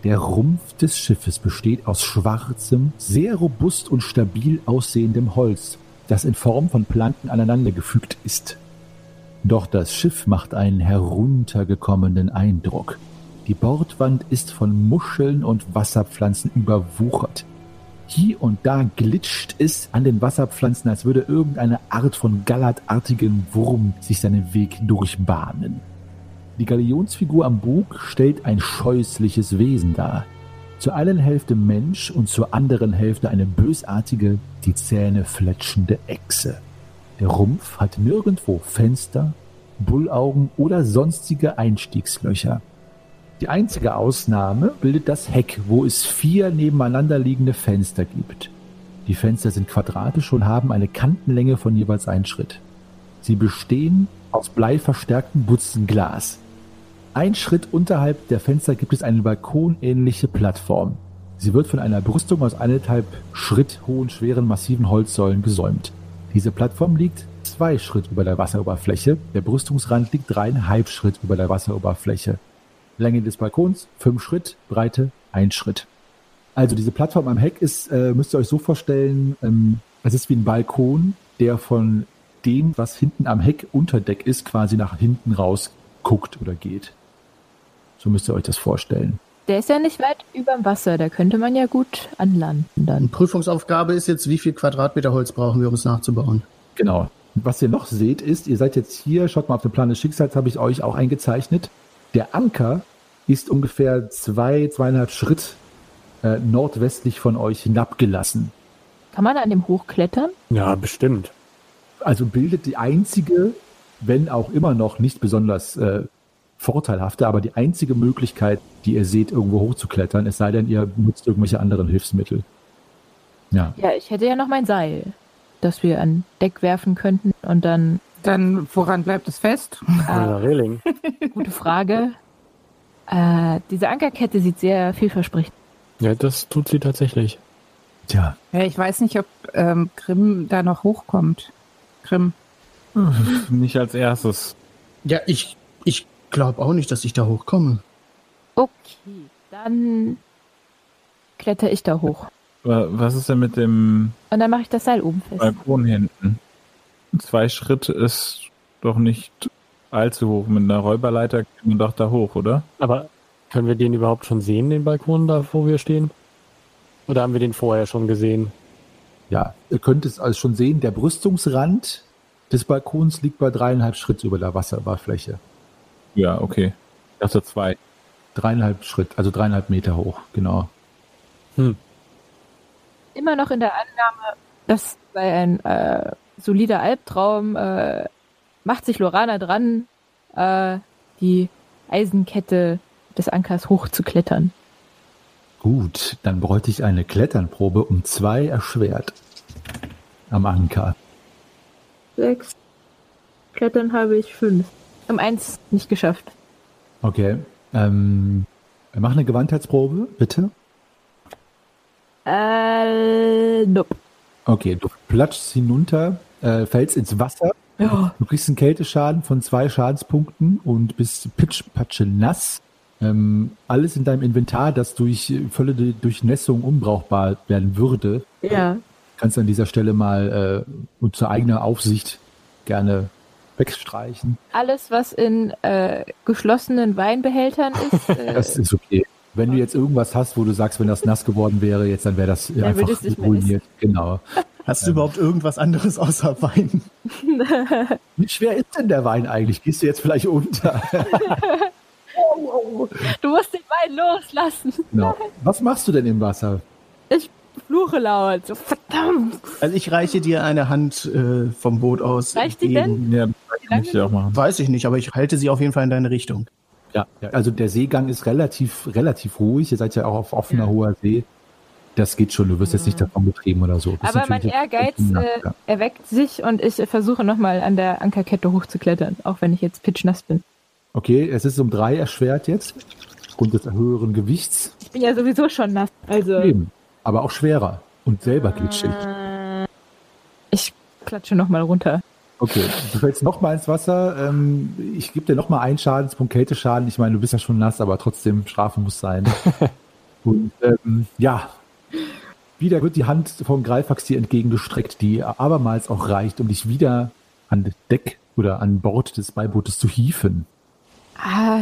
Der Rumpf des Schiffes besteht aus schwarzem, sehr robust und stabil aussehendem Holz, das in Form von Planken aneinandergefügt ist. Doch das Schiff macht einen heruntergekommenen Eindruck. Die Bordwand ist von Muscheln und Wasserpflanzen überwuchert. Hier und da glitscht es an den Wasserpflanzen, als würde irgendeine Art von gallertartigen Wurm sich seinen Weg durchbahnen. Die Galionsfigur am Bug stellt ein scheußliches Wesen dar. Zur einen Hälfte Mensch und zur anderen Hälfte eine bösartige, die Zähne fletschende Echse. Der Rumpf hat nirgendwo Fenster, Bullaugen oder sonstige Einstiegslöcher. Die einzige Ausnahme bildet das Heck, wo es vier nebeneinander liegende Fenster gibt. Die Fenster sind quadratisch und haben eine Kantenlänge von jeweils ein Schritt. Sie bestehen aus bleiverstärktem Butzen Glas. Ein Schritt unterhalb der Fenster gibt es eine balkonähnliche Plattform. Sie wird von einer Brüstung aus eineinhalb Schritt hohen, schweren, massiven Holzsäulen gesäumt. Diese Plattform liegt zwei Schritt über der Wasseroberfläche. Der Brüstungsrand liegt dreieinhalb Schritt über der Wasseroberfläche. Länge des Balkons fünf Schritt, Breite ein Schritt. Also diese Plattform am Heck ist, äh, müsst ihr euch so vorstellen, ähm, es ist wie ein Balkon, der von dem, was hinten am Heck Unterdeck ist, quasi nach hinten raus guckt oder geht. So müsst ihr euch das vorstellen. Der ist ja nicht weit überm Wasser, da könnte man ja gut anlanden dann. Prüfungsaufgabe ist jetzt, wie viel Quadratmeter Holz brauchen wir, um es nachzubauen? Genau. Und was ihr noch seht, ist, ihr seid jetzt hier, schaut mal auf den Plan des Schicksals, habe ich euch auch eingezeichnet. Der Anker ist ungefähr zwei, zweieinhalb Schritt äh, nordwestlich von euch hinabgelassen. Kann man an dem hochklettern? Ja, bestimmt. Also bildet die einzige, wenn auch immer noch nicht besonders äh, vorteilhafte, aber die einzige Möglichkeit, die ihr seht, irgendwo hochzuklettern, es sei denn, ihr nutzt irgendwelche anderen Hilfsmittel. Ja. Ja, ich hätte ja noch mein Seil, das wir an Deck werfen könnten und dann, Dann, woran bleibt es fest? Äh, Reling. gute Frage. Äh, diese Ankerkette sieht sehr vielversprechend. Ja, das tut sie tatsächlich. Tja, Ja, ich weiß nicht, ob ähm, Grimm da noch hochkommt. Grimm. Nicht als erstes. Ja, ich, ich glaube auch nicht, dass ich da hochkomme. Okay, dann kletter ich da hoch. Wa- Was ist denn mit dem Und dann mache ich das Seil oben fest. Balkon hinten? Zwei Schritt ist doch nicht allzu hoch. Mit einer Räuberleiter kann man doch da hoch, oder? Aber können wir den überhaupt schon sehen, den Balkon da, wo wir stehen? Oder haben wir den vorher schon gesehen? ja, ihr könnt es also schon sehen, der Brüstungsrand des Balkons liegt bei dreieinhalb Schritt über der Wasseroberfläche. Ja, okay. Ich dachte zwei. Dreieinhalb Schritt, also dreieinhalb Meter hoch, genau. Immer noch in der Annahme, das sei ein äh, solider Albtraum, äh, macht sich Lorana dran, äh, die Eisenkette des Ankers hochzuklettern. Gut, dann bräuchte ich eine Kletternprobe um zwei erschwert. Am Anker. Sechs. Klettern habe ich fünf. Um eins nicht geschafft. Okay. Ähm, mach eine Gewandheitsprobe, bitte. Äh, nope. Okay, du platschst hinunter, äh, fällst ins Wasser. Ja. Du kriegst einen Kälteschaden von zwei Schadenspunkten und bist pitschpatsche nass. Ähm, alles in deinem Inventar, das durch völlige Durchnässung unbrauchbar werden würde, Ja. kannst du an dieser Stelle mal äh, unter eigener Aufsicht gerne wegstreichen. Alles, was in äh, geschlossenen Weinbehältern ist, äh, Das ist okay. Wenn du jetzt irgendwas hast, wo du sagst, wenn das nass geworden wäre, jetzt dann wäre das Dann einfach ruiniert. Genau. Hast du überhaupt irgendwas anderes außer Wein? Wie schwer ist denn der Wein eigentlich? Gehst du jetzt vielleicht unter? du musst den Bein loslassen. Genau. Was machst du denn im Wasser? Ich fluche laut. So, verdammt. Also ich reiche dir eine Hand äh, vom Boot aus. Reicht die entgegen. Ja, kann ich ja auch machen. Weiß ich nicht, aber ich halte sie auf jeden Fall in deine Richtung. Ja, ja, also der Seegang ist relativ, relativ ruhig. Ihr seid ja auch auf offener, hoher See. Das geht schon, du wirst jetzt nicht davon getrieben oder so. Das Aber mein Ehrgeiz äh, Ja. erweckt sich und ich versuche nochmal an der Ankerkette hochzuklettern, auch wenn ich jetzt pitchnass bin. Okay, es ist um drei erschwert jetzt, aufgrund des höheren Gewichts. Ich bin ja sowieso schon nass. Also Eben, aber auch schwerer und selber glitschig. ich klatsche nochmal runter. Okay, du fällst noch mal ins Wasser. Ähm, ich gebe dir noch mal einen Schadenspunkt Kälteschaden. Ich meine, du bist ja schon nass, aber trotzdem Strafe muss sein. und ähm, ja, wieder wird die Hand vom Greifax dir entgegengestreckt, die abermals auch reicht, um dich wieder an Deck oder an Bord des Beibootes zu hieven. Ah,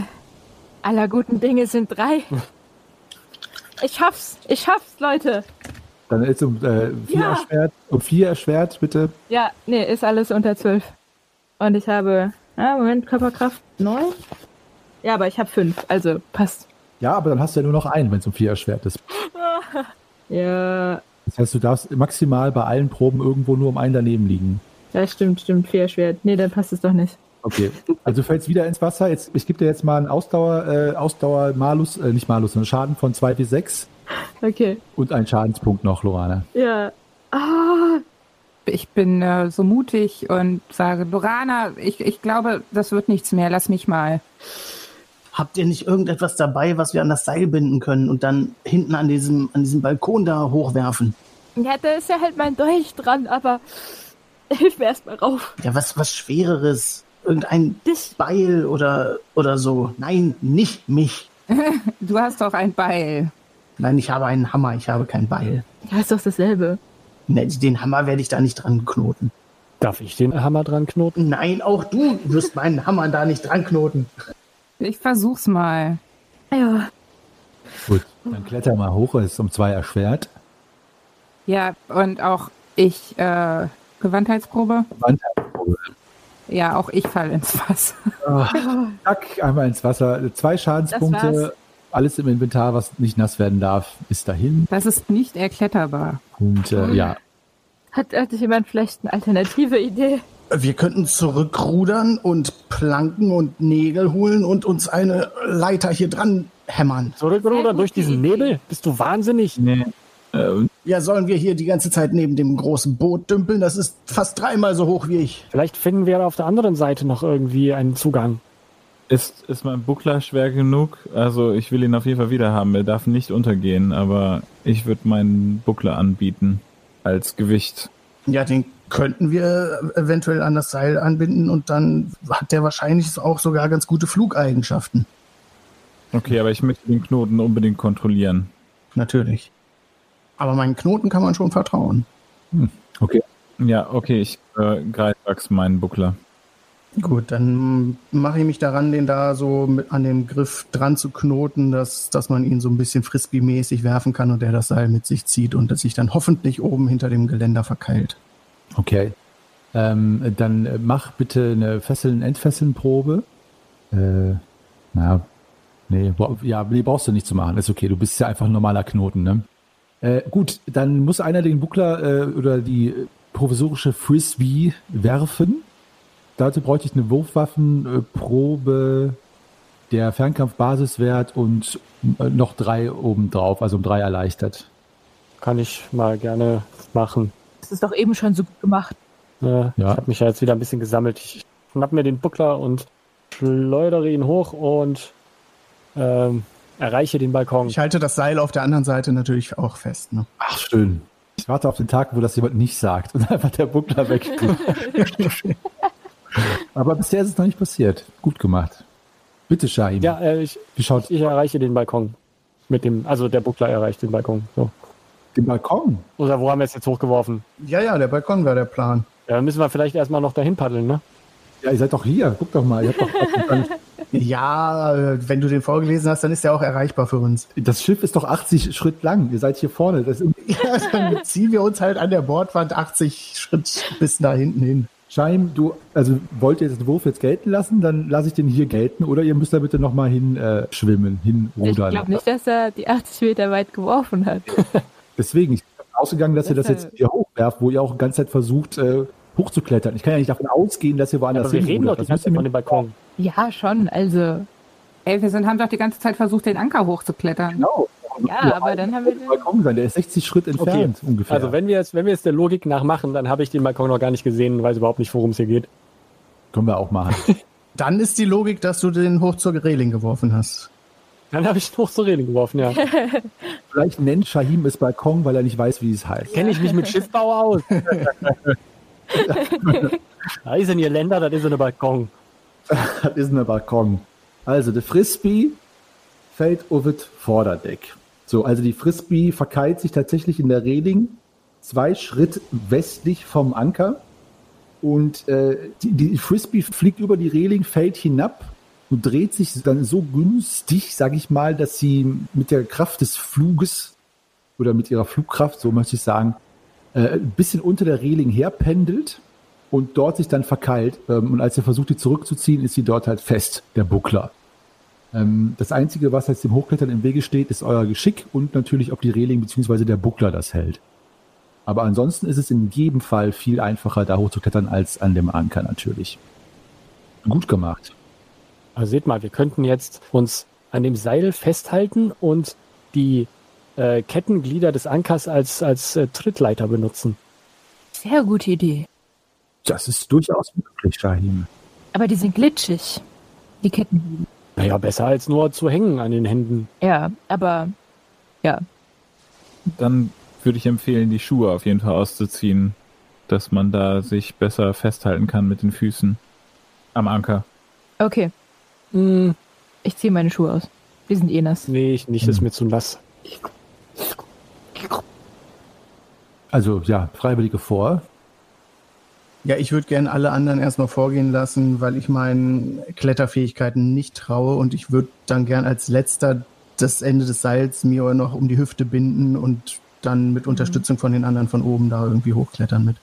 aller guten Dinge sind drei. Ich schaff's, ich schaff's, Leute. Dann ist um äh, vier Ja. erschwert. Um vier erschwert, bitte. Ja, nee, ist alles unter zwölf. Und ich habe, ah, Moment, Körperkraft neun. Ja, aber ich habe fünf, also passt. Ja, aber dann hast du ja nur noch einen, wenn es um vier erschwert ist. Ja, Das heißt, du darfst maximal bei allen Proben irgendwo nur um einen daneben liegen. ja, stimmt, stimmt, vier schwer. Nee, dann passt es doch nicht. Okay, also du fällst wieder ins Wasser. Jetzt, ich gebe dir jetzt mal einen Ausdauer, äh, Ausdauer Malus, äh, nicht Malus, sondern Schaden von 2 bis 6 Okay, und einen Schadenspunkt noch, Lorana. ja. Ah, Ich bin äh, so mutig und sage, Lorana, ich, ich glaube, das wird nichts mehr. Lass mich mal. Habt ihr nicht irgendetwas dabei, was wir an das Seil binden können und dann hinten an diesem, an diesem Balkon da hochwerfen? ja, da ist ja halt mein Dolch dran, aber hilf mir erstmal rauf. Ja, was, was Schwereres. Irgendein Dich. Beil oder, oder so. Nein, nicht mich. Du hast doch ein Beil. Nein, ich habe einen Hammer, ich habe kein Beil. Ja, ist doch dasselbe. Ne, den Hammer werde ich da nicht dran knoten. Darf ich den Hammer dran knoten? Nein, auch du wirst meinen Hammer da nicht dran knoten. Ich versuch's mal. Ja, Gut, dann kletter mal hoch, es ist um 2 erschwert. Ja, und auch ich, äh, Gewandheitsprobe? Gewandheitsprobe. Ja, auch ich falle ins Wasser. Zack, einmal ins Wasser. Zwei Schadenspunkte. Alles im Inventar, was nicht nass werden darf, ist dahin. Das ist nicht erkletterbar. Und äh, ja, hat, hat jemand vielleicht eine alternative Idee? Wir könnten zurückrudern und Planken und Nägel holen und uns eine Leiter hier dran hämmern. Zurückrudern durch diesen Idee. Nebel? Bist du wahnsinnig? Nee. Äh, Ja, sollen wir hier die ganze Zeit neben dem großen Boot dümpeln? Das ist fast dreimal so hoch wie ich. Vielleicht finden wir auf der anderen Seite noch irgendwie einen Zugang. Ist, ist mein Buckler schwer genug? Also ich will ihn auf jeden Fall wieder haben. Er darf nicht untergehen, aber ich würde meinen Buckler anbieten als Gewicht. Ja, den könnten wir eventuell an das Seil anbinden und dann hat der wahrscheinlich auch sogar ganz gute Flugeigenschaften. Okay, aber ich möchte den Knoten unbedingt kontrollieren. Natürlich. Aber meinen Knoten kann man schon vertrauen. okay. Ja, okay, ich äh, Greifax meinen Buckler. Gut, dann mache ich mich daran, den da so mit an dem Griff dran zu knoten, dass, dass man ihn so ein bisschen Frisbee-mäßig werfen kann und der das Seil mit sich zieht und das sich dann hoffentlich oben hinter dem Geländer verkeilt. Okay. Ähm, dann mach bitte eine Fesseln-Entfesseln-Probe. Äh, na, nee, ja, nee, brauchst du nicht zu machen. Ist okay, du bist ja einfach ein normaler Knoten, ne? Äh, gut, dann muss einer den Buckler äh, oder die provisorische Frisbee werfen. Dazu bräuchte ich eine Wurfwaffenprobe, der Fernkampf-Basiswert und äh, noch drei obendrauf, also um drei erleichtert. Kann ich mal gerne machen. Das ist doch eben schon so gut gemacht. Äh, Ja. Ich habe mich ja jetzt wieder ein bisschen gesammelt. Ich schnapp mir den Buckler und schleudere ihn hoch und ähm, erreiche den Balkon. Ich halte das Seil auf der anderen Seite natürlich auch fest. Ne? Ach, schön. Ich warte auf den Tag, wo das jemand nicht sagt und einfach der Buckler weggeht. Aber bisher ist es noch nicht passiert. Gut gemacht. Bitte, Shahim. Ja, äh, ich, Wie schaut ich erreiche den Balkon. Mit dem, also der Buckler erreicht den Balkon. So. den Balkon? Oder wo haben wir es jetzt hochgeworfen? Ja, ja, der Balkon wäre der Plan. Ja, dann müssen wir vielleicht erstmal noch dahin paddeln, ne? Ja, ihr seid doch hier. Guck doch mal. Ihr habt doch Ja, äh, wenn du den vorgelesen hast, dann ist der auch erreichbar für uns. das Schiff ist doch 80 Schritt lang. Ihr seid hier vorne. Das ist, Ja, dann ziehen wir uns halt an der Bordwand 80 Schritt bis da hinten hin. Scheim, du, also wollt ihr den Wurf jetzt gelten lassen, dann lasse ich den hier gelten oder ihr müsst da bitte nochmal hin äh, schwimmen, hin Ich glaube nicht, dass er die 80 Meter weit geworfen hat. Deswegen, ich bin davon ausgegangen, dass ihr das jetzt hier hochwerft, wo ihr auch die ganze Zeit versucht, äh, hochzuklettern. Ich kann ja nicht davon ausgehen, dass ihr woanders Aber wir reden doch die Das ganze müsst Zeit ihr von dem Balkon. Ja, schon. Also, Ey, wir sind, haben doch die ganze Zeit versucht, den Anker hochzuklettern. Genau. Ja, aber dann haben wir Der Balkon sein, der ist 60 Schritt entfernt ungefähr. Also wenn wir jetzt, wenn wir jetzt der Logik nach machen, dann habe ich den Balkon noch gar nicht gesehen und weiß überhaupt nicht, worum es hier geht. Können wir auch machen. Dann ist die Logik, dass du den hoch zur Reling geworfen hast. Dann habe ich ihn hoch zur Reling geworfen, ja. Vielleicht nennt Shahim es Balkon, weil er nicht weiß, wie es heißt. Kenne ich mich mit Schiffbau aus. da ist in ihr Länder, das ist eine Balkon. Das ist ein Balkon. Also, der Frisbee fällt auf das Vorderdeck. So, also die Frisbee verkeilt sich tatsächlich in der Reling zwei Schritt westlich vom Anker. Und äh, die, die Frisbee fliegt über die Reling, fällt hinab und dreht sich dann so günstig, sage ich mal, dass sie mit der Kraft des Fluges oder mit ihrer Flugkraft, so möchte ich sagen, äh, ein bisschen unter der Reling herpendelt und dort sich dann verkeilt. Ähm, und als er versucht, die zurückzuziehen, ist sie dort halt fest, der Buckler. Ähm, das Einzige, was jetzt dem Hochklettern im Wege steht, ist euer Geschick und natürlich, ob die Reling bzw. der Buckler das hält. Aber ansonsten ist es in jedem Fall viel einfacher, da hochzuklettern, als an dem Anker natürlich. Gut gemacht. Also seht mal, wir könnten jetzt uns an dem Seil festhalten und die äh, Kettenglieder des Ankers als, als äh, Trittleiter benutzen. sehr gute Idee. Das ist durchaus möglich, Shahim. Aber die sind glitschig. Die Ketten. Naja, besser als nur zu hängen an den Händen. Ja, aber ja. Dann würde ich empfehlen, die Schuhe auf jeden Fall auszuziehen, dass man da sich besser festhalten kann mit den Füßen am Anker. Okay, Hm, ich ziehe meine Schuhe aus. Die sind eh nass. nee, ich nicht, das ist mir zu nass. Also ja, Freiwillige vor. Ja, ich würde gerne alle anderen erstmal vorgehen lassen, weil ich meinen Kletterfähigkeiten nicht traue und ich würde dann gern als letzter das Ende des Seils mir noch um die Hüfte binden und dann mit Unterstützung von den anderen von oben da irgendwie hochklettern mit.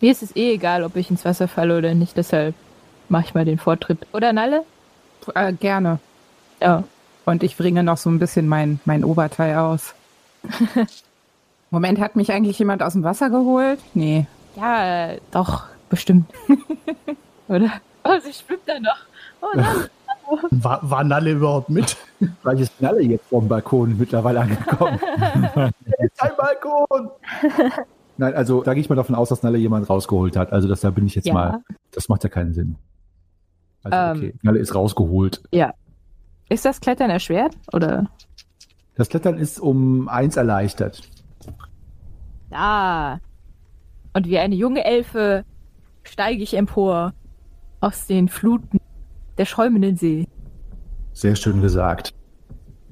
Mir ist es eh egal, ob ich ins Wasser falle oder nicht, deshalb mache ich mal den Vortritt. Oder Nalle? Äh, gerne. Ja. Und ich bringe noch so ein bisschen mein, mein Oberteil aus. Moment, hat mich eigentlich jemand aus dem Wasser geholt? Nee. Ja, äh, doch, bestimmt. oder? Oh, sie schwimmt da noch. Oh. War, war Nalle überhaupt mit? Vielleicht ist Nalle jetzt vom Balkon mittlerweile angekommen. Jetzt ein Balkon! Nein, also da gehe ich mal davon aus, dass Nalle jemand rausgeholt hat. Also das, da bin ich jetzt Ja. mal. Das macht ja keinen Sinn. Also Ähm. okay, Nalle ist rausgeholt. Ist das Klettern erschwert? Oder? Das Klettern ist um eins erleichtert. Da. Und wie eine junge Elfe steige ich empor aus den Fluten der schäumenden See. Sehr schön gesagt.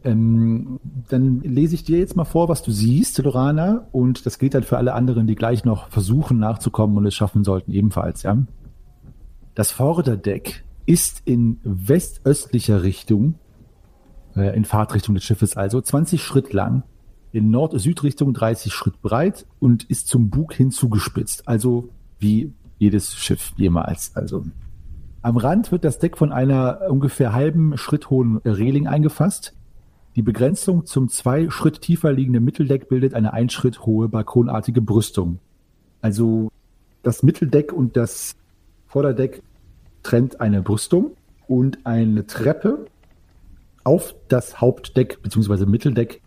Ähm, dann lese ich dir jetzt mal vor, was du siehst, Lorana, und das gilt dann für alle anderen, die gleich noch versuchen nachzukommen und es schaffen sollten, ebenfalls, ja. Das Vorderdeck ist in westöstlicher Richtung, äh, in Fahrtrichtung des Schiffes also, 20 Schritt lang, in Nord-Süd-Richtung 30 Schritt breit und ist zum Bug hin zugespitzt, also wie jedes Schiff jemals, also am Rand wird das Deck von einer ungefähr halben Schritt hohen Reling eingefasst. Die Begrenzung zum zwei Schritt tiefer liegende Mitteldeck bildet eine ein Schritt hohe balkonartige Brüstung. Also das Mitteldeck und das Vorderdeck trennt eine Brüstung und eine Treppe auf das Hauptdeck bzw. Mitteldeck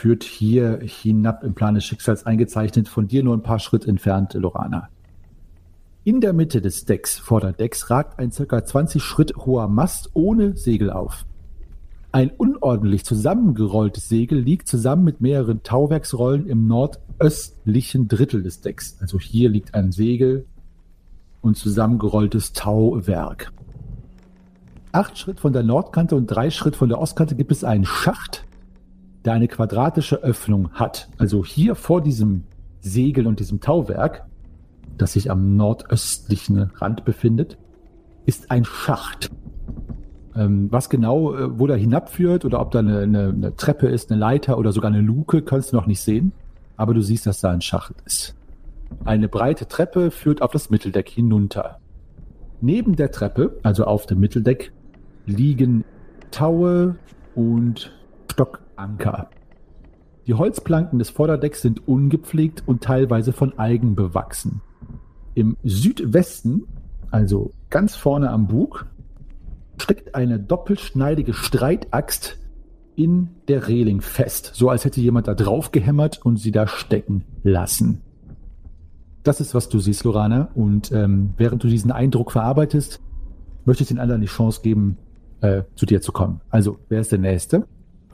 führt hier hinab im Plan des Schicksals eingezeichnet, von dir nur ein paar Schritt entfernt, Lorana. In der Mitte des Decks, Vorderdecks, ragt ein ca. 20 Schritt hoher Mast ohne Segel auf. Ein unordentlich zusammengerolltes Segel liegt zusammen mit mehreren Tauwerksrollen im nordöstlichen Drittel des Decks. Also hier liegt ein Segel und zusammengerolltes Tauwerk. Acht Schritt von der Nordkante und drei Schritt von der Ostkante gibt es einen Schacht, der eine quadratische Öffnung hat. Also hier vor diesem Segel und diesem Tauwerk das sich am nordöstlichen Rand befindet, ist ein Schacht. Ähm, was genau, äh, wo da hinabführt oder ob da eine, eine, eine Treppe ist, eine Leiter oder sogar eine Luke, kannst du noch nicht sehen. Aber du siehst, dass da ein Schacht ist. Eine breite Treppe führt auf das Mitteldeck hinunter. Neben der Treppe, also auf dem Mitteldeck, liegen Taue und Stockanker. Die Holzplanken des Vorderdecks sind ungepflegt und teilweise von Algen bewachsen. Im Südwesten, also ganz vorne am Bug, steckt eine doppelschneidige Streitaxt in der Reling fest, so als hätte jemand da drauf gehämmert und sie da stecken lassen. Das ist, was du siehst, Lorana. Und ähm, während du diesen Eindruck verarbeitest, möchte ich den anderen die Chance geben, äh, zu dir zu kommen. Also, wer ist der Nächste?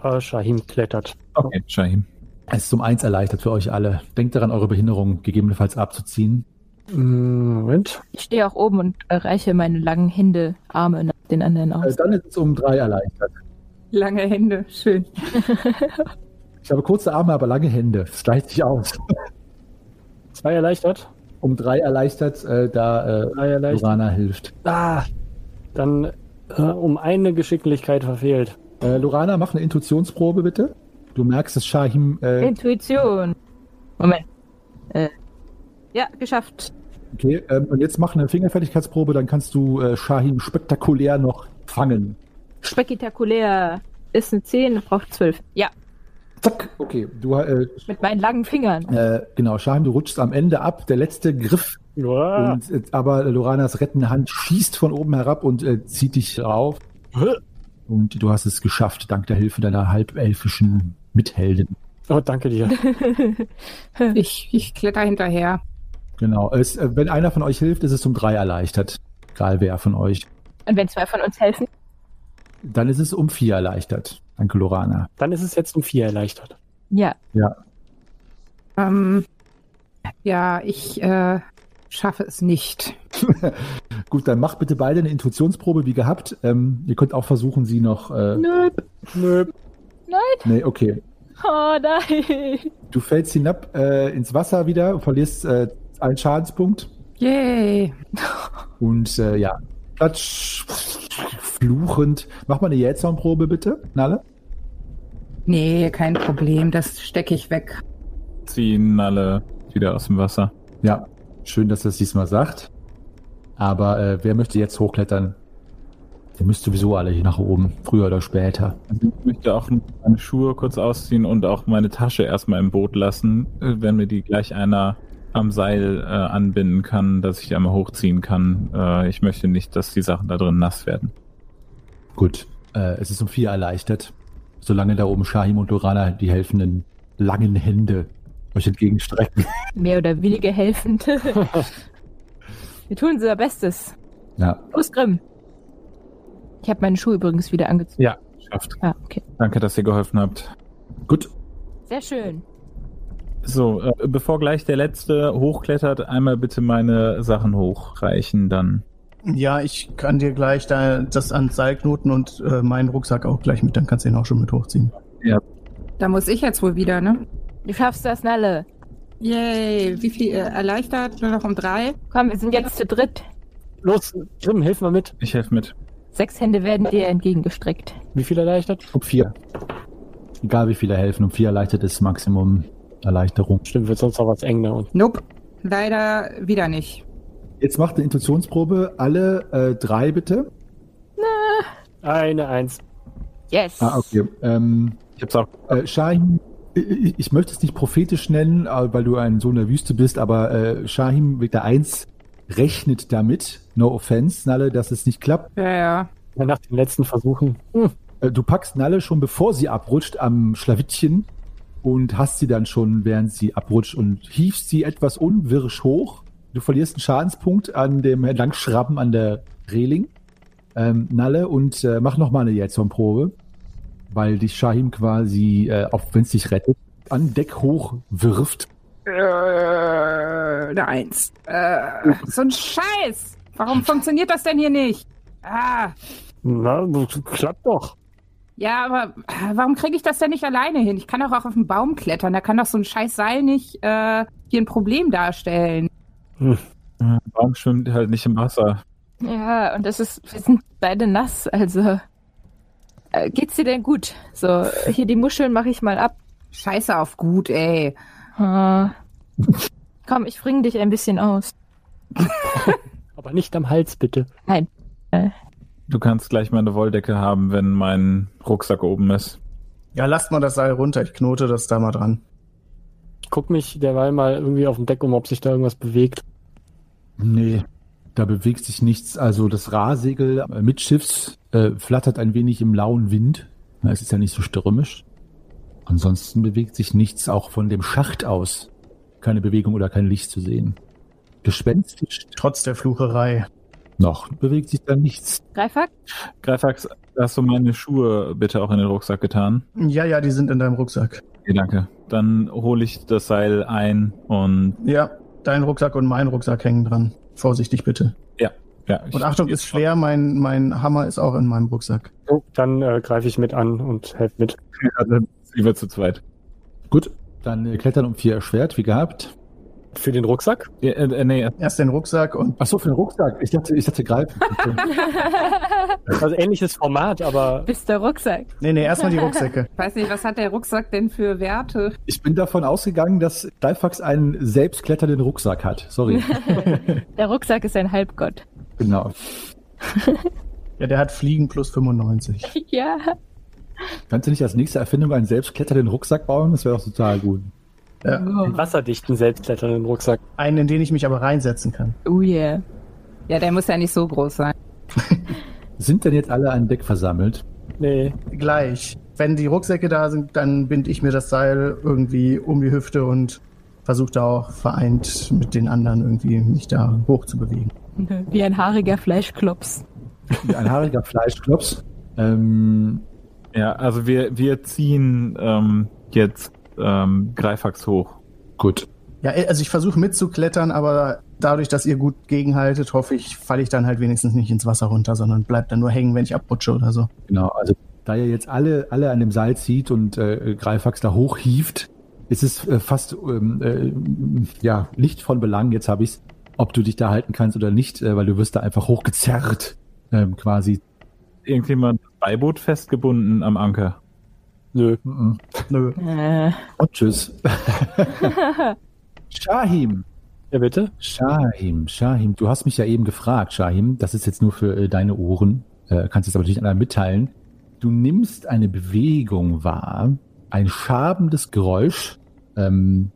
Äh, Shahim klettert. Okay, Shahim. Es ist um eins erleichtert für euch alle. Denkt daran, eure Behinderung gegebenenfalls abzuziehen. Mm, Moment. Ich stehe auch oben und reiche meine langen Hände, Arme nach den anderen aus. dann ist es um drei erleichtert. Lange Hände, schön. Ich habe kurze Arme, aber lange Hände. Das gleicht sich aus. Zwei erleichtert. Um drei erleichtert, äh, da äh, erleichtert. Lorana hilft. Ah, dann äh, um eine Geschicklichkeit verfehlt. Äh, Lorana, mach eine Intuitionsprobe bitte. Du merkst, dass Shahim. Äh, Intuition. Moment. Äh, ja, geschafft. okay, ähm, und jetzt mach eine Fingerfertigkeitsprobe, dann kannst du äh, Shahim spektakulär noch fangen. Spektakulär. Ist eine 10, braucht 12. Ja, Zack, okay. Du, äh, mit meinen langen Fingern. äh, genau, Shahim, du rutschst am Ende ab. Der letzte Griff. Und, äh, aber Loranas rettende Hand schießt von oben herab und äh, zieht dich rauf. Und du hast es geschafft, dank der Hilfe deiner halbelfischen Mitheldin. Oh, danke dir. Ich, ich kletter hinterher. Genau. Es, äh, wenn einer von euch hilft, ist es um drei erleichtert. Egal wer von euch. Und wenn zwei von uns helfen? Dann ist es um vier erleichtert. Danke, Lorana. Dann ist es jetzt um vier erleichtert. Ja. Ja. Ähm, ja, ich äh, schaffe es nicht. Gut, dann macht bitte beide eine Intuitionsprobe wie gehabt. Ähm, ihr könnt auch versuchen, sie noch. Äh, Nö. Nö. nee, okay. Oh nein. Du fällst hinab äh, ins Wasser wieder und verlierst äh, einen Schadenspunkt. Yay. Und äh, ja, platsch, fluchend. Mach mal eine Jähzornprobe bitte, Nalle. Nee, kein Problem, das stecke ich weg. Ziehen alle wieder aus dem Wasser. Ja, schön, dass er es diesmal sagt. Aber äh, wer möchte jetzt hochklettern? Ihr müsst sowieso alle hier nach oben, früher oder später. Also ich möchte auch meine Schuhe kurz ausziehen und auch meine Tasche erstmal im Boot lassen, äh, wenn mir die gleich einer am Seil äh, anbinden kann, dass ich die einmal hochziehen kann. Äh, ich möchte nicht, dass die Sachen da drin nass werden. Gut, äh, es ist um vier erleichtert. Solange da oben Shahim und Lorana die helfenden langen Hände euch entgegenstrecken. Mehr oder weniger helfend. Wir tun unser Bestes. Ja, Los, Grimm. Ich habe meine Schuhe übrigens wieder angezogen. Ja, schafft. Ah, okay. Danke, dass ihr geholfen habt. gut. Sehr schön. So, äh, bevor gleich der Letzte hochklettert, einmal bitte meine Sachen hochreichen, dann. Ja, ich kann dir gleich da das ans Seil knoten und äh, meinen Rucksack auch gleich mit, dann kannst du ihn auch schon mit hochziehen. Da muss ich jetzt wohl wieder, ne? Du schaffst das, Nalle. Yay. Wie viel äh, erleichtert? Nur noch um drei? Komm, wir sind jetzt zu dritt. Los, Grimm, hilf mal mit. Ich helfe mit. Sechs Hände werden dir entgegengestreckt. Wie viel erleichtert? Um vier. Egal wie viele helfen, um vier erleichtert ist Maximum Erleichterung. Stimmt, wird sonst auch was eng, ne? Und Nope. Leider wieder nicht. Jetzt macht eine Intuitionsprobe. Alle äh, drei bitte. eine Eins. Yes. Ah, okay. Ähm, Ich hab's auch. Äh, Shahim, ich, ich möchte es nicht prophetisch nennen, äh, weil du ein Sohn der Wüste bist, aber äh, Shahim Victor 1 rechnet damit, no offense, Nalle, dass es nicht klappt. Ja, ja. Ja, nach den letzten Versuchen. Hm. Äh, du packst Nalle schon bevor sie abrutscht am Schlawittchen und hast sie dann schon, während sie abrutscht und hiefst sie etwas unwirsch hoch. Du verlierst einen Schadenspunkt an dem Langschrabben an der Reling. Ähm, Nalle und äh, mach noch mal eine Jetson-Probe, weil dich Shahim quasi, äh, auch wenn es dich rettet, an Deck hoch wirft. Äh, eine Eins. Äh, so ein Scheiß. Warum funktioniert das denn hier nicht? Ah. Na, klappt doch. Ja, aber äh, warum kriege ich das denn nicht alleine hin? Ich kann doch auch auf den Baum klettern. Da kann doch so ein scheiß Seil nicht äh, hier ein Problem darstellen. Der Baum schwimmt halt nicht im Wasser. Ja, und das ist, wir sind beide nass, also. Äh, geht's dir denn gut? So, hier die Muscheln mache ich mal ab. Scheiße auf gut, ey. Ah. Komm, ich bring dich ein bisschen aus. Aber nicht am Hals, bitte. Nein. Äh, Du kannst gleich meine Wolldecke haben, wenn mein Rucksack oben ist. Ja, lasst mal das Seil runter. Ich knote das da mal dran. Ich guck mich derweil mal irgendwie auf dem Deck um, ob sich da irgendwas bewegt. Nee, da bewegt sich nichts. Also das Rahsegel äh, mitschiffs äh, flattert ein wenig im lauen Wind. Es ist ja nicht so stürmisch. Ansonsten bewegt sich nichts, auch von dem Schacht aus. Keine Bewegung oder kein Licht zu sehen. Gespenstisch Trotz der Flucherei. noch bewegt sich da nichts. Greifax? Greifax, hast du meine Schuhe bitte auch in den Rucksack getan? Ja, ja, die sind in deinem Rucksack. Okay, danke. Dann hole ich das Seil ein und Ja, dein Rucksack und mein Rucksack hängen dran. Vorsichtig bitte. ja. ich- Und Achtung, ist schwer, mein, mein Hammer ist auch in meinem Rucksack. Oh, dann äh, greife ich mit an und helfe mit. Also, lieber zu zweit. Gut, dann äh, klettern um vier erschwert, wie gehabt. Für den Rucksack? Ja, äh, äh, nee, Erst den Rucksack und Ach so, für den Rucksack. Ich dachte, ich dachte greifen. Also ähnliches Format, aber Bist der Rucksack. Nee, nee, erstmal die Rucksäcke. Weiß nicht, was hat der Rucksack denn für Werte? Ich bin davon ausgegangen, dass Greifax einen selbstkletternden Rucksack hat. Sorry. Der Rucksack ist ein Halbgott. genau. Ja, der hat Fliegen plus 95. Ja. Kannst du nicht als nächste Erfindung einen selbstkletternden Rucksack bauen? Das wäre doch total gut. Ja. einen wasserdichten, selbstkletternden Rucksack. Einen, in den ich mich aber reinsetzen kann. Oh yeah. Ja, der muss ja nicht so groß sein. Sind denn jetzt alle an Deck versammelt? Nee. Gleich. Wenn die Rucksäcke da sind, dann bind ich mir das Seil irgendwie um die Hüfte und versuche da auch vereint mit den anderen irgendwie mich da hoch zu bewegen. Wie ein haariger Fleischklops. Ein haariger Fleischklops. Ähm, ja, also wir, wir ziehen ähm, jetzt ähm, Greifax hoch. gut. Ja, also ich versuche mitzuklettern, aber dadurch, dass ihr gut gegenhaltet, hoffe ich, falle ich dann halt wenigstens nicht ins Wasser runter, sondern bleib dann nur hängen, wenn ich abrutsche oder so. Genau. Also da ihr jetzt alle, alle an dem Seil zieht und äh, Greifax da hochhieft, ist es äh, fast ähm, äh, ja nicht von Belang. Jetzt habe ich's, ob du dich da halten kannst oder nicht, äh, weil du wirst da einfach hochgezerrt ähm, quasi. Irgendjemand das Beiboot festgebunden am Anker. Nö. Mhm. Nö. Äh, Und tschüss. Shahim. Ja, bitte? Shahim, Shahim, du hast mich ja eben gefragt, Shahim, das ist jetzt nur für äh, deine Ohren, äh, kannst es aber nicht anderen mitteilen. Du nimmst eine Bewegung wahr, ein schabendes Geräusch, ähm,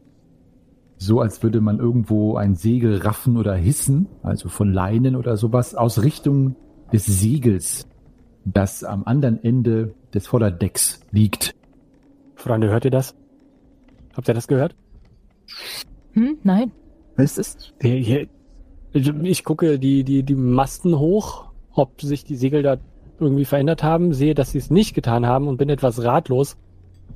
so als würde man irgendwo ein Segel raffen oder hissen, also von Leinen oder sowas, aus Richtung des Segels, das am anderen Ende des Vorderdecks liegt. Freunde, hört ihr das? Habt ihr das gehört? hm, nein. Was? ist Hier, hier, ich, ich gucke die, die, die Masten hoch, ob sich die Segel da irgendwie verändert haben, sehe, dass sie es nicht getan haben und bin etwas ratlos.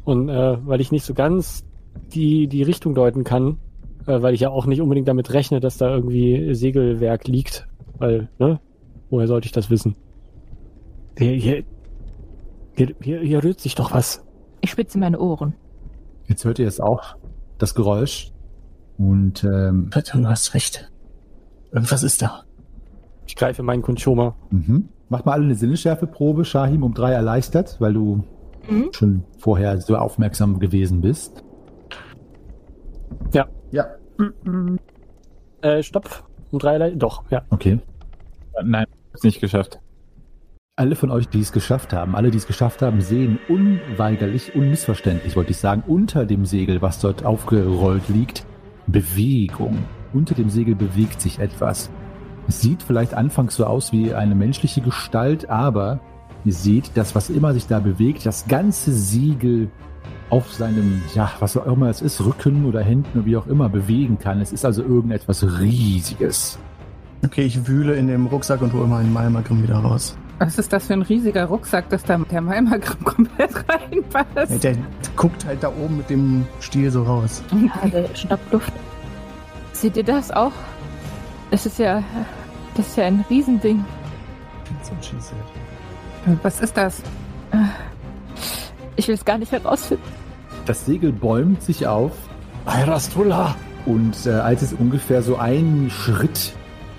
Und äh, weil ich nicht so ganz die, die Richtung deuten kann, äh, weil ich ja auch nicht unbedingt damit rechne, dass da irgendwie Segelwerk liegt. Weil, ne? Woher sollte ich das wissen? Hier, hier, hier, hier, hier rührt sich doch was. Ich spitze meine Ohren. Jetzt hört ihr es auch, das Geräusch. Und ähm, Du hast recht. Irgendwas ist da. Ich greife meinen Kunchoma. Mhm. Mach mal alle eine Sinnesschärfeprobe, Shahim, um drei erleichtert, weil du Mhm. schon vorher so aufmerksam gewesen bist. Ja. Äh, stopp. Um drei, Le- doch, ja. Okay. Nein, ist nicht geschafft. Alle von euch, die es geschafft haben, alle, die es geschafft haben, sehen unweigerlich, unmissverständlich, wollte ich sagen, unter dem Segel, was dort aufgerollt liegt, Bewegung. Unter dem Segel bewegt sich etwas. Es sieht vielleicht anfangs so aus wie eine menschliche Gestalt, aber ihr seht, das, was immer sich da bewegt, das ganze Segel auf seinem, ja, was auch immer es ist, Rücken oder Händen oder wie auch immer bewegen kann. Es ist also irgendetwas Riesiges. Okay, ich wühle in dem Rucksack und hole meinen Malmagrim wieder raus. Was ist das für ein riesiger Rucksack, dass da der Malmagrim komplett Ja, reinpasst? der guckt halt da oben mit dem Stiel so raus. Habe Schnappluft. Seht ihr das auch? Das ist ja, das ist ja ein Riesending. Was ist das? Ich will es gar nicht herausfinden. Das Segel bäumt sich auf Airastullah! Und äh, als es ungefähr so einen Schritt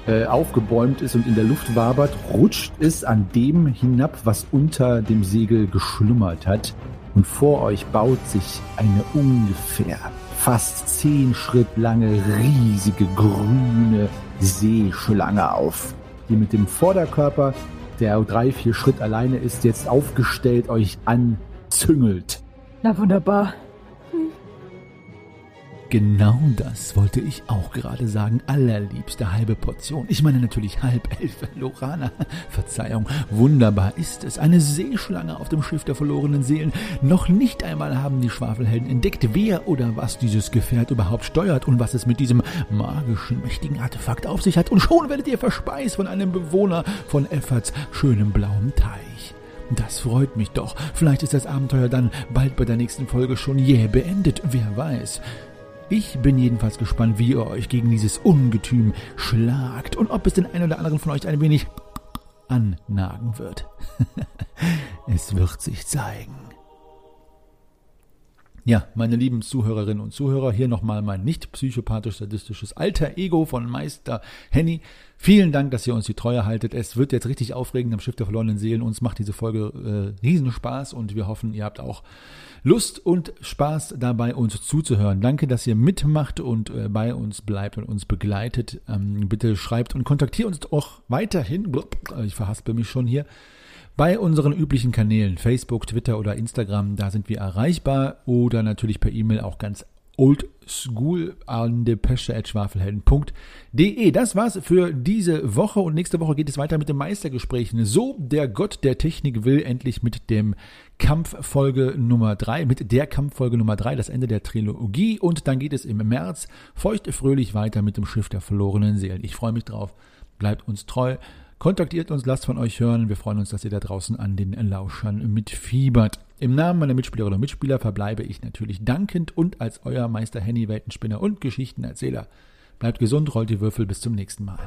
äh, aufgebäumt ist und in der Luft wabert, rutscht es an dem hinab, was unter dem Segel geschlummert hat. Und vor euch baut sich eine ungefähr fast zehn Schritt lange, riesige grüne Seeschlange auf, die mit dem Vorderkörper, der drei, vier Schritt alleine ist, jetzt aufgestellt euch anzüngelt. Na wunderbar. Genau das wollte ich auch gerade sagen. Allerliebste halbe Portion. Ich meine natürlich Halbelfe, Lorana. Verzeihung. Wunderbar ist es. Eine Seeschlange auf dem Schiff der verlorenen Seelen. Noch nicht einmal haben die Schwafelhelden entdeckt, wer oder was dieses Gefährt überhaupt steuert und was es mit diesem magischen, mächtigen Artefakt auf sich hat. Und schon werdet ihr verspeist von einem Bewohner von Efferts schönem blauem Teich. Das freut mich doch. Vielleicht ist das Abenteuer dann bald bei der nächsten Folge schon jäh beendet. Wer weiß. Ich bin jedenfalls gespannt, wie ihr euch gegen dieses Ungetüm schlagt und ob es den einen oder anderen von euch ein wenig annagen wird. es wird sich zeigen. Ja, meine lieben Zuhörerinnen und Zuhörer, hier nochmal mein nicht psychopathisch-sadistisches alter Ego von Meister Henny. Vielen Dank, dass ihr uns die Treue haltet. Es wird jetzt richtig aufregend am Schiff der verlorenen Seelen. Uns macht diese Folge äh, Riesenspaß und wir hoffen, ihr habt auch Lust und Spaß dabei, uns zuzuhören. Danke, dass ihr mitmacht und äh, bei uns bleibt und uns begleitet. Ähm, bitte schreibt und kontaktiert uns auch weiterhin. Ich verhaspel mich schon hier. Bei unseren üblichen Kanälen, Facebook, Twitter oder Instagram, da sind wir erreichbar oder natürlich per E-Mail auch ganz oldschool an depesche.schwafelhelden.de. Das war's für diese Woche und nächste Woche geht es weiter mit den Meistergesprächen. So der Gott der Technik will endlich mit dem Kampffolge Nummer 3, mit der Kampffolge Nummer 3, das Ende der Trilogie und dann geht es im März feucht fröhlich weiter mit dem Schiff der verlorenen Seelen. Ich freue mich drauf. Bleibt uns treu. Kontaktiert uns, lasst von euch hören. Wir freuen uns, dass ihr da draußen an den Lauschern mitfiebert. Im Namen meiner Mitspielerinnen und Mitspieler verbleibe ich natürlich dankend und als euer Meister Henny Weltenspinner und Geschichtenerzähler. Bleibt gesund, rollt die Würfel, bis zum nächsten Mal.